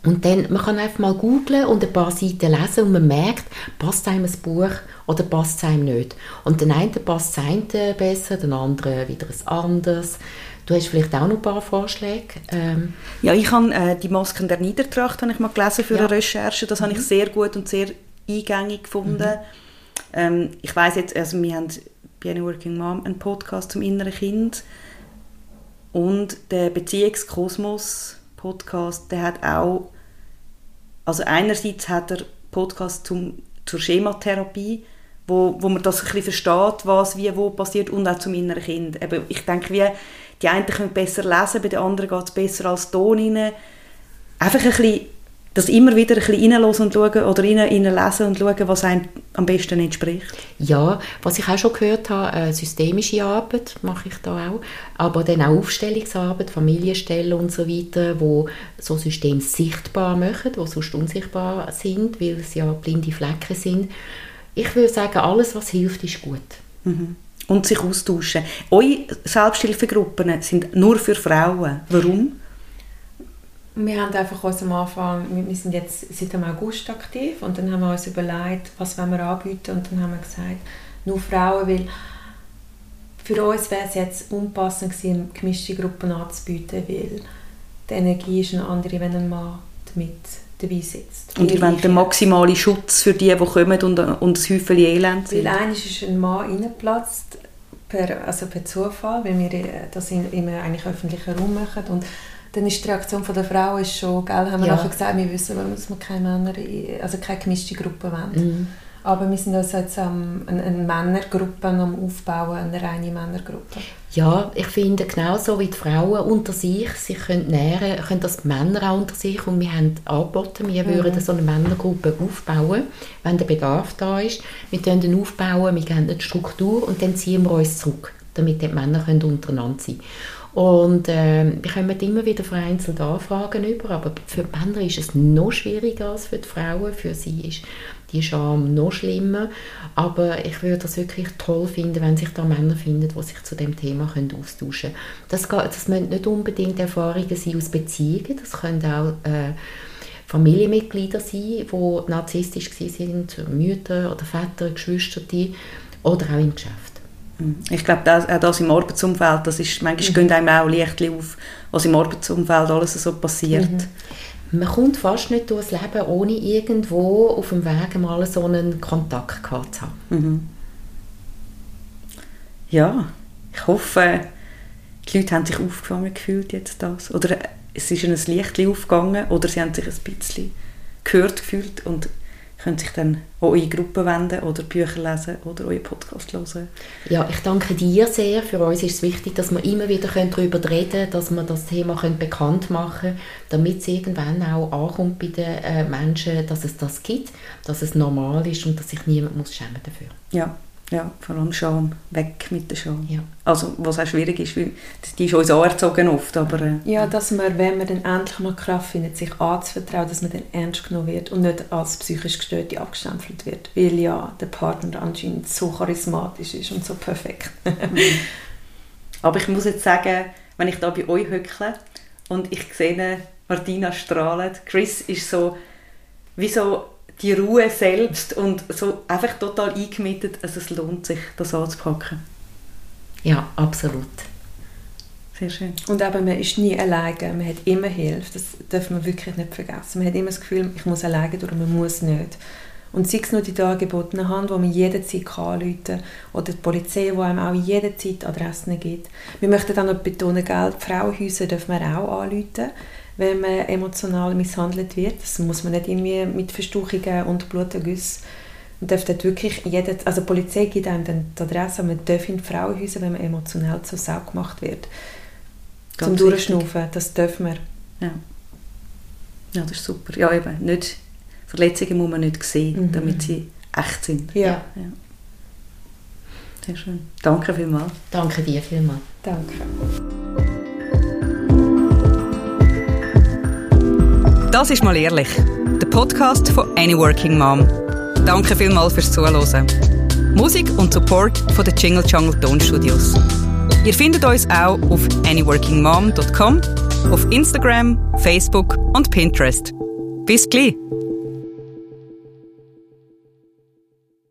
Und dann, man kann einfach mal googlen und ein paar Seiten lesen und man merkt, passt einem ein Buch oder passt es einem nicht. Und den einen passt das eine besser, den anderen wieder ein anderes. Du hast vielleicht auch noch ein paar Vorschläge. Ähm. Ja, ich habe äh, die Masken der Niedertracht habe ich mal gelesen für ja. eine Recherche. Das mhm. habe ich mhm. sehr gut und sehr eingängig gefunden. Mhm. Ähm, ich weiß jetzt, also wir haben bei Any Working Mom einen Podcast zum inneren Kind und der Beziehungskosmos Podcast, der hat auch also einerseits hat er Podcast zum, zur Schematherapie, wo, wo man das ein bisschen versteht, was wie wo passiert und auch zum inneren Kind. Eben, ich denke, wie die einen können besser lesen, bei den anderen geht es besser als Ton rein. Einfach ein bisschen das immer wieder ein bisschen reinlesen und schauen oder reinlesen und schauen, was einem am besten entspricht? Ja, was ich auch schon gehört habe, äh, systemische Arbeit mache ich da auch, aber dann auch Aufstellungsarbeit, Familienstellen und so weiter, wo so Systeme sichtbar machen, die sonst unsichtbar sind, weil es ja blinde Flecken sind. Ich würde sagen, alles, was hilft, ist gut. Mhm. Und sich austauschen. Eure Selbsthilfegruppen sind nur für Frauen. Warum? Wir haben einfach uns am Anfang, wir sind jetzt seit dem August aktiv und dann haben wir uns überlegt, was wollen wir anbieten und dann haben wir gesagt, nur Frauen, weil für uns wäre es jetzt unpassend gewesen, gemischte Gruppen anzubieten, weil die Energie ist eine andere, wenn ein Mann mit dabei sitzt. Und ihr wollt den maximalen Schutz für die, die kommen und, und das Häufchen Elend sind? Weil eines ist ein Mann reingeplatzt, per, also per Zufall, weil wir das in, immer eigentlich öffentlichen Raum machen und dann ist die Reaktion der Frau ist schon, gell, haben wir ja. nachher gesagt, wir wissen, dass wir keine Männer, also keine gemischte Gruppe wollen. Mhm. Aber wir sind also jetzt um, eine, eine Männergruppe am Aufbauen, eine reine Männergruppe. Ja, ich finde genauso wie die Frauen unter sich sich können nähren, können das die Männer auch unter sich und wir haben angeboten, wir mhm. würden so eine Männergruppe aufbauen, wenn der Bedarf da ist. Wir können den aufbauen, wir geben eine Struktur und dann ziehen wir uns zurück, damit die Männer können untereinander sein können. Und äh, wir kommen immer wieder vereinzelt Anfragen über, aber für die Männer ist es noch schwieriger als für die Frauen. Für sie ist die Scham noch schlimmer. Aber ich würde das wirklich toll finden, wenn sich da Männer finden, die sich zu dem Thema können austauschen können. Das, das müssen nicht unbedingt Erfahrungen sein aus Beziehungen, das können auch äh, Familienmitglieder sein, die narzisstisch sind, Mütter oder Väter, Geschwister, oder auch im Geschäft. Mhm. Ich glaube, das, auch das im Arbeitsumfeld, das ist, manchmal mhm. gehen einem auch Licht auf, was im Arbeitsumfeld alles so passiert. Mhm. Man kommt fast nicht durchs Leben, ohne irgendwo auf dem Weg mal so einen Kontakt gehabt zu haben. Mhm. Ja, ich hoffe, die Leute haben sich aufgefangen gefühlt jetzt das. Oder es ist ihnen ein Licht aufgegangen oder sie haben sich ein bisschen gehört gefühlt und können sich dann an eure Gruppe wenden oder Bücher lesen oder euren Podcast hören. Ja, ich danke dir sehr. Für uns ist es wichtig, dass wir immer wieder darüber reden können, dass wir das Thema bekannt machen können, damit es irgendwann auch ankommt bei den äh, Menschen, dass es das gibt, dass es normal ist und dass sich niemand muss schämen dafür. Ja, ja, vor allem Scham. Weg mit der Scham. Ja. Also, was auch schwierig ist, weil die ist uns anerzogen oft, aber... Äh, ja, dass man, wenn man dann endlich mal Kraft findet, sich anzuvertrauen, dass man dann ernst genommen wird und nicht als psychisch Gestörte abgestempelt wird, weil ja der Partner anscheinend so charismatisch ist und so perfekt. aber ich muss jetzt sagen, wenn ich da bei euch hückle und ich sehe Martina strahlt, Chris ist so wie so die Ruhe selbst und so einfach total eingemietet, also es lohnt sich, das anzupacken. Ja, absolut. Sehr schön. Und eben, man ist nie alleine, man hat immer Hilfe, das darf man wirklich nicht vergessen. Man hat immer das Gefühl, ich muss alleine durch, man muss nicht. Und sei es nur die dargebotene Hand, wo man jederzeit anrufen kann, oder die Polizei, die einem auch jederzeit Adressen gibt. Wir möchten auch noch betonen, Geld, Frauenhäuser dürfen wir auch anrufen wenn man emotional misshandelt wird. Das muss man nicht irgendwie mit Verstauchungen und Blutergüssen. Man darf dort wirklich, jeder, also die Polizei gibt einem dann die Adresse, man darf in die Frauenhäuser, wenn man emotional zur Sau gemacht wird. Ganz zum Durchschnaufen, das dürfen wir. Ja. ja, das ist super. Ja, eben, nicht Verletzungen muss man nicht sehen, damit sie echt sind. Ja. Ja. Sehr schön. Danke vielmals. Danke dir vielmals. Danke. Das ist mal ehrlich. Der Podcast von Any Working Mom. Danke vielmals fürs Zuhören. Musik und Support von den Jingle Jungle Tonstudios. Ihr findet uns auch auf anyworkingmom.com, auf Instagram, Facebook und Pinterest. Bis gleich!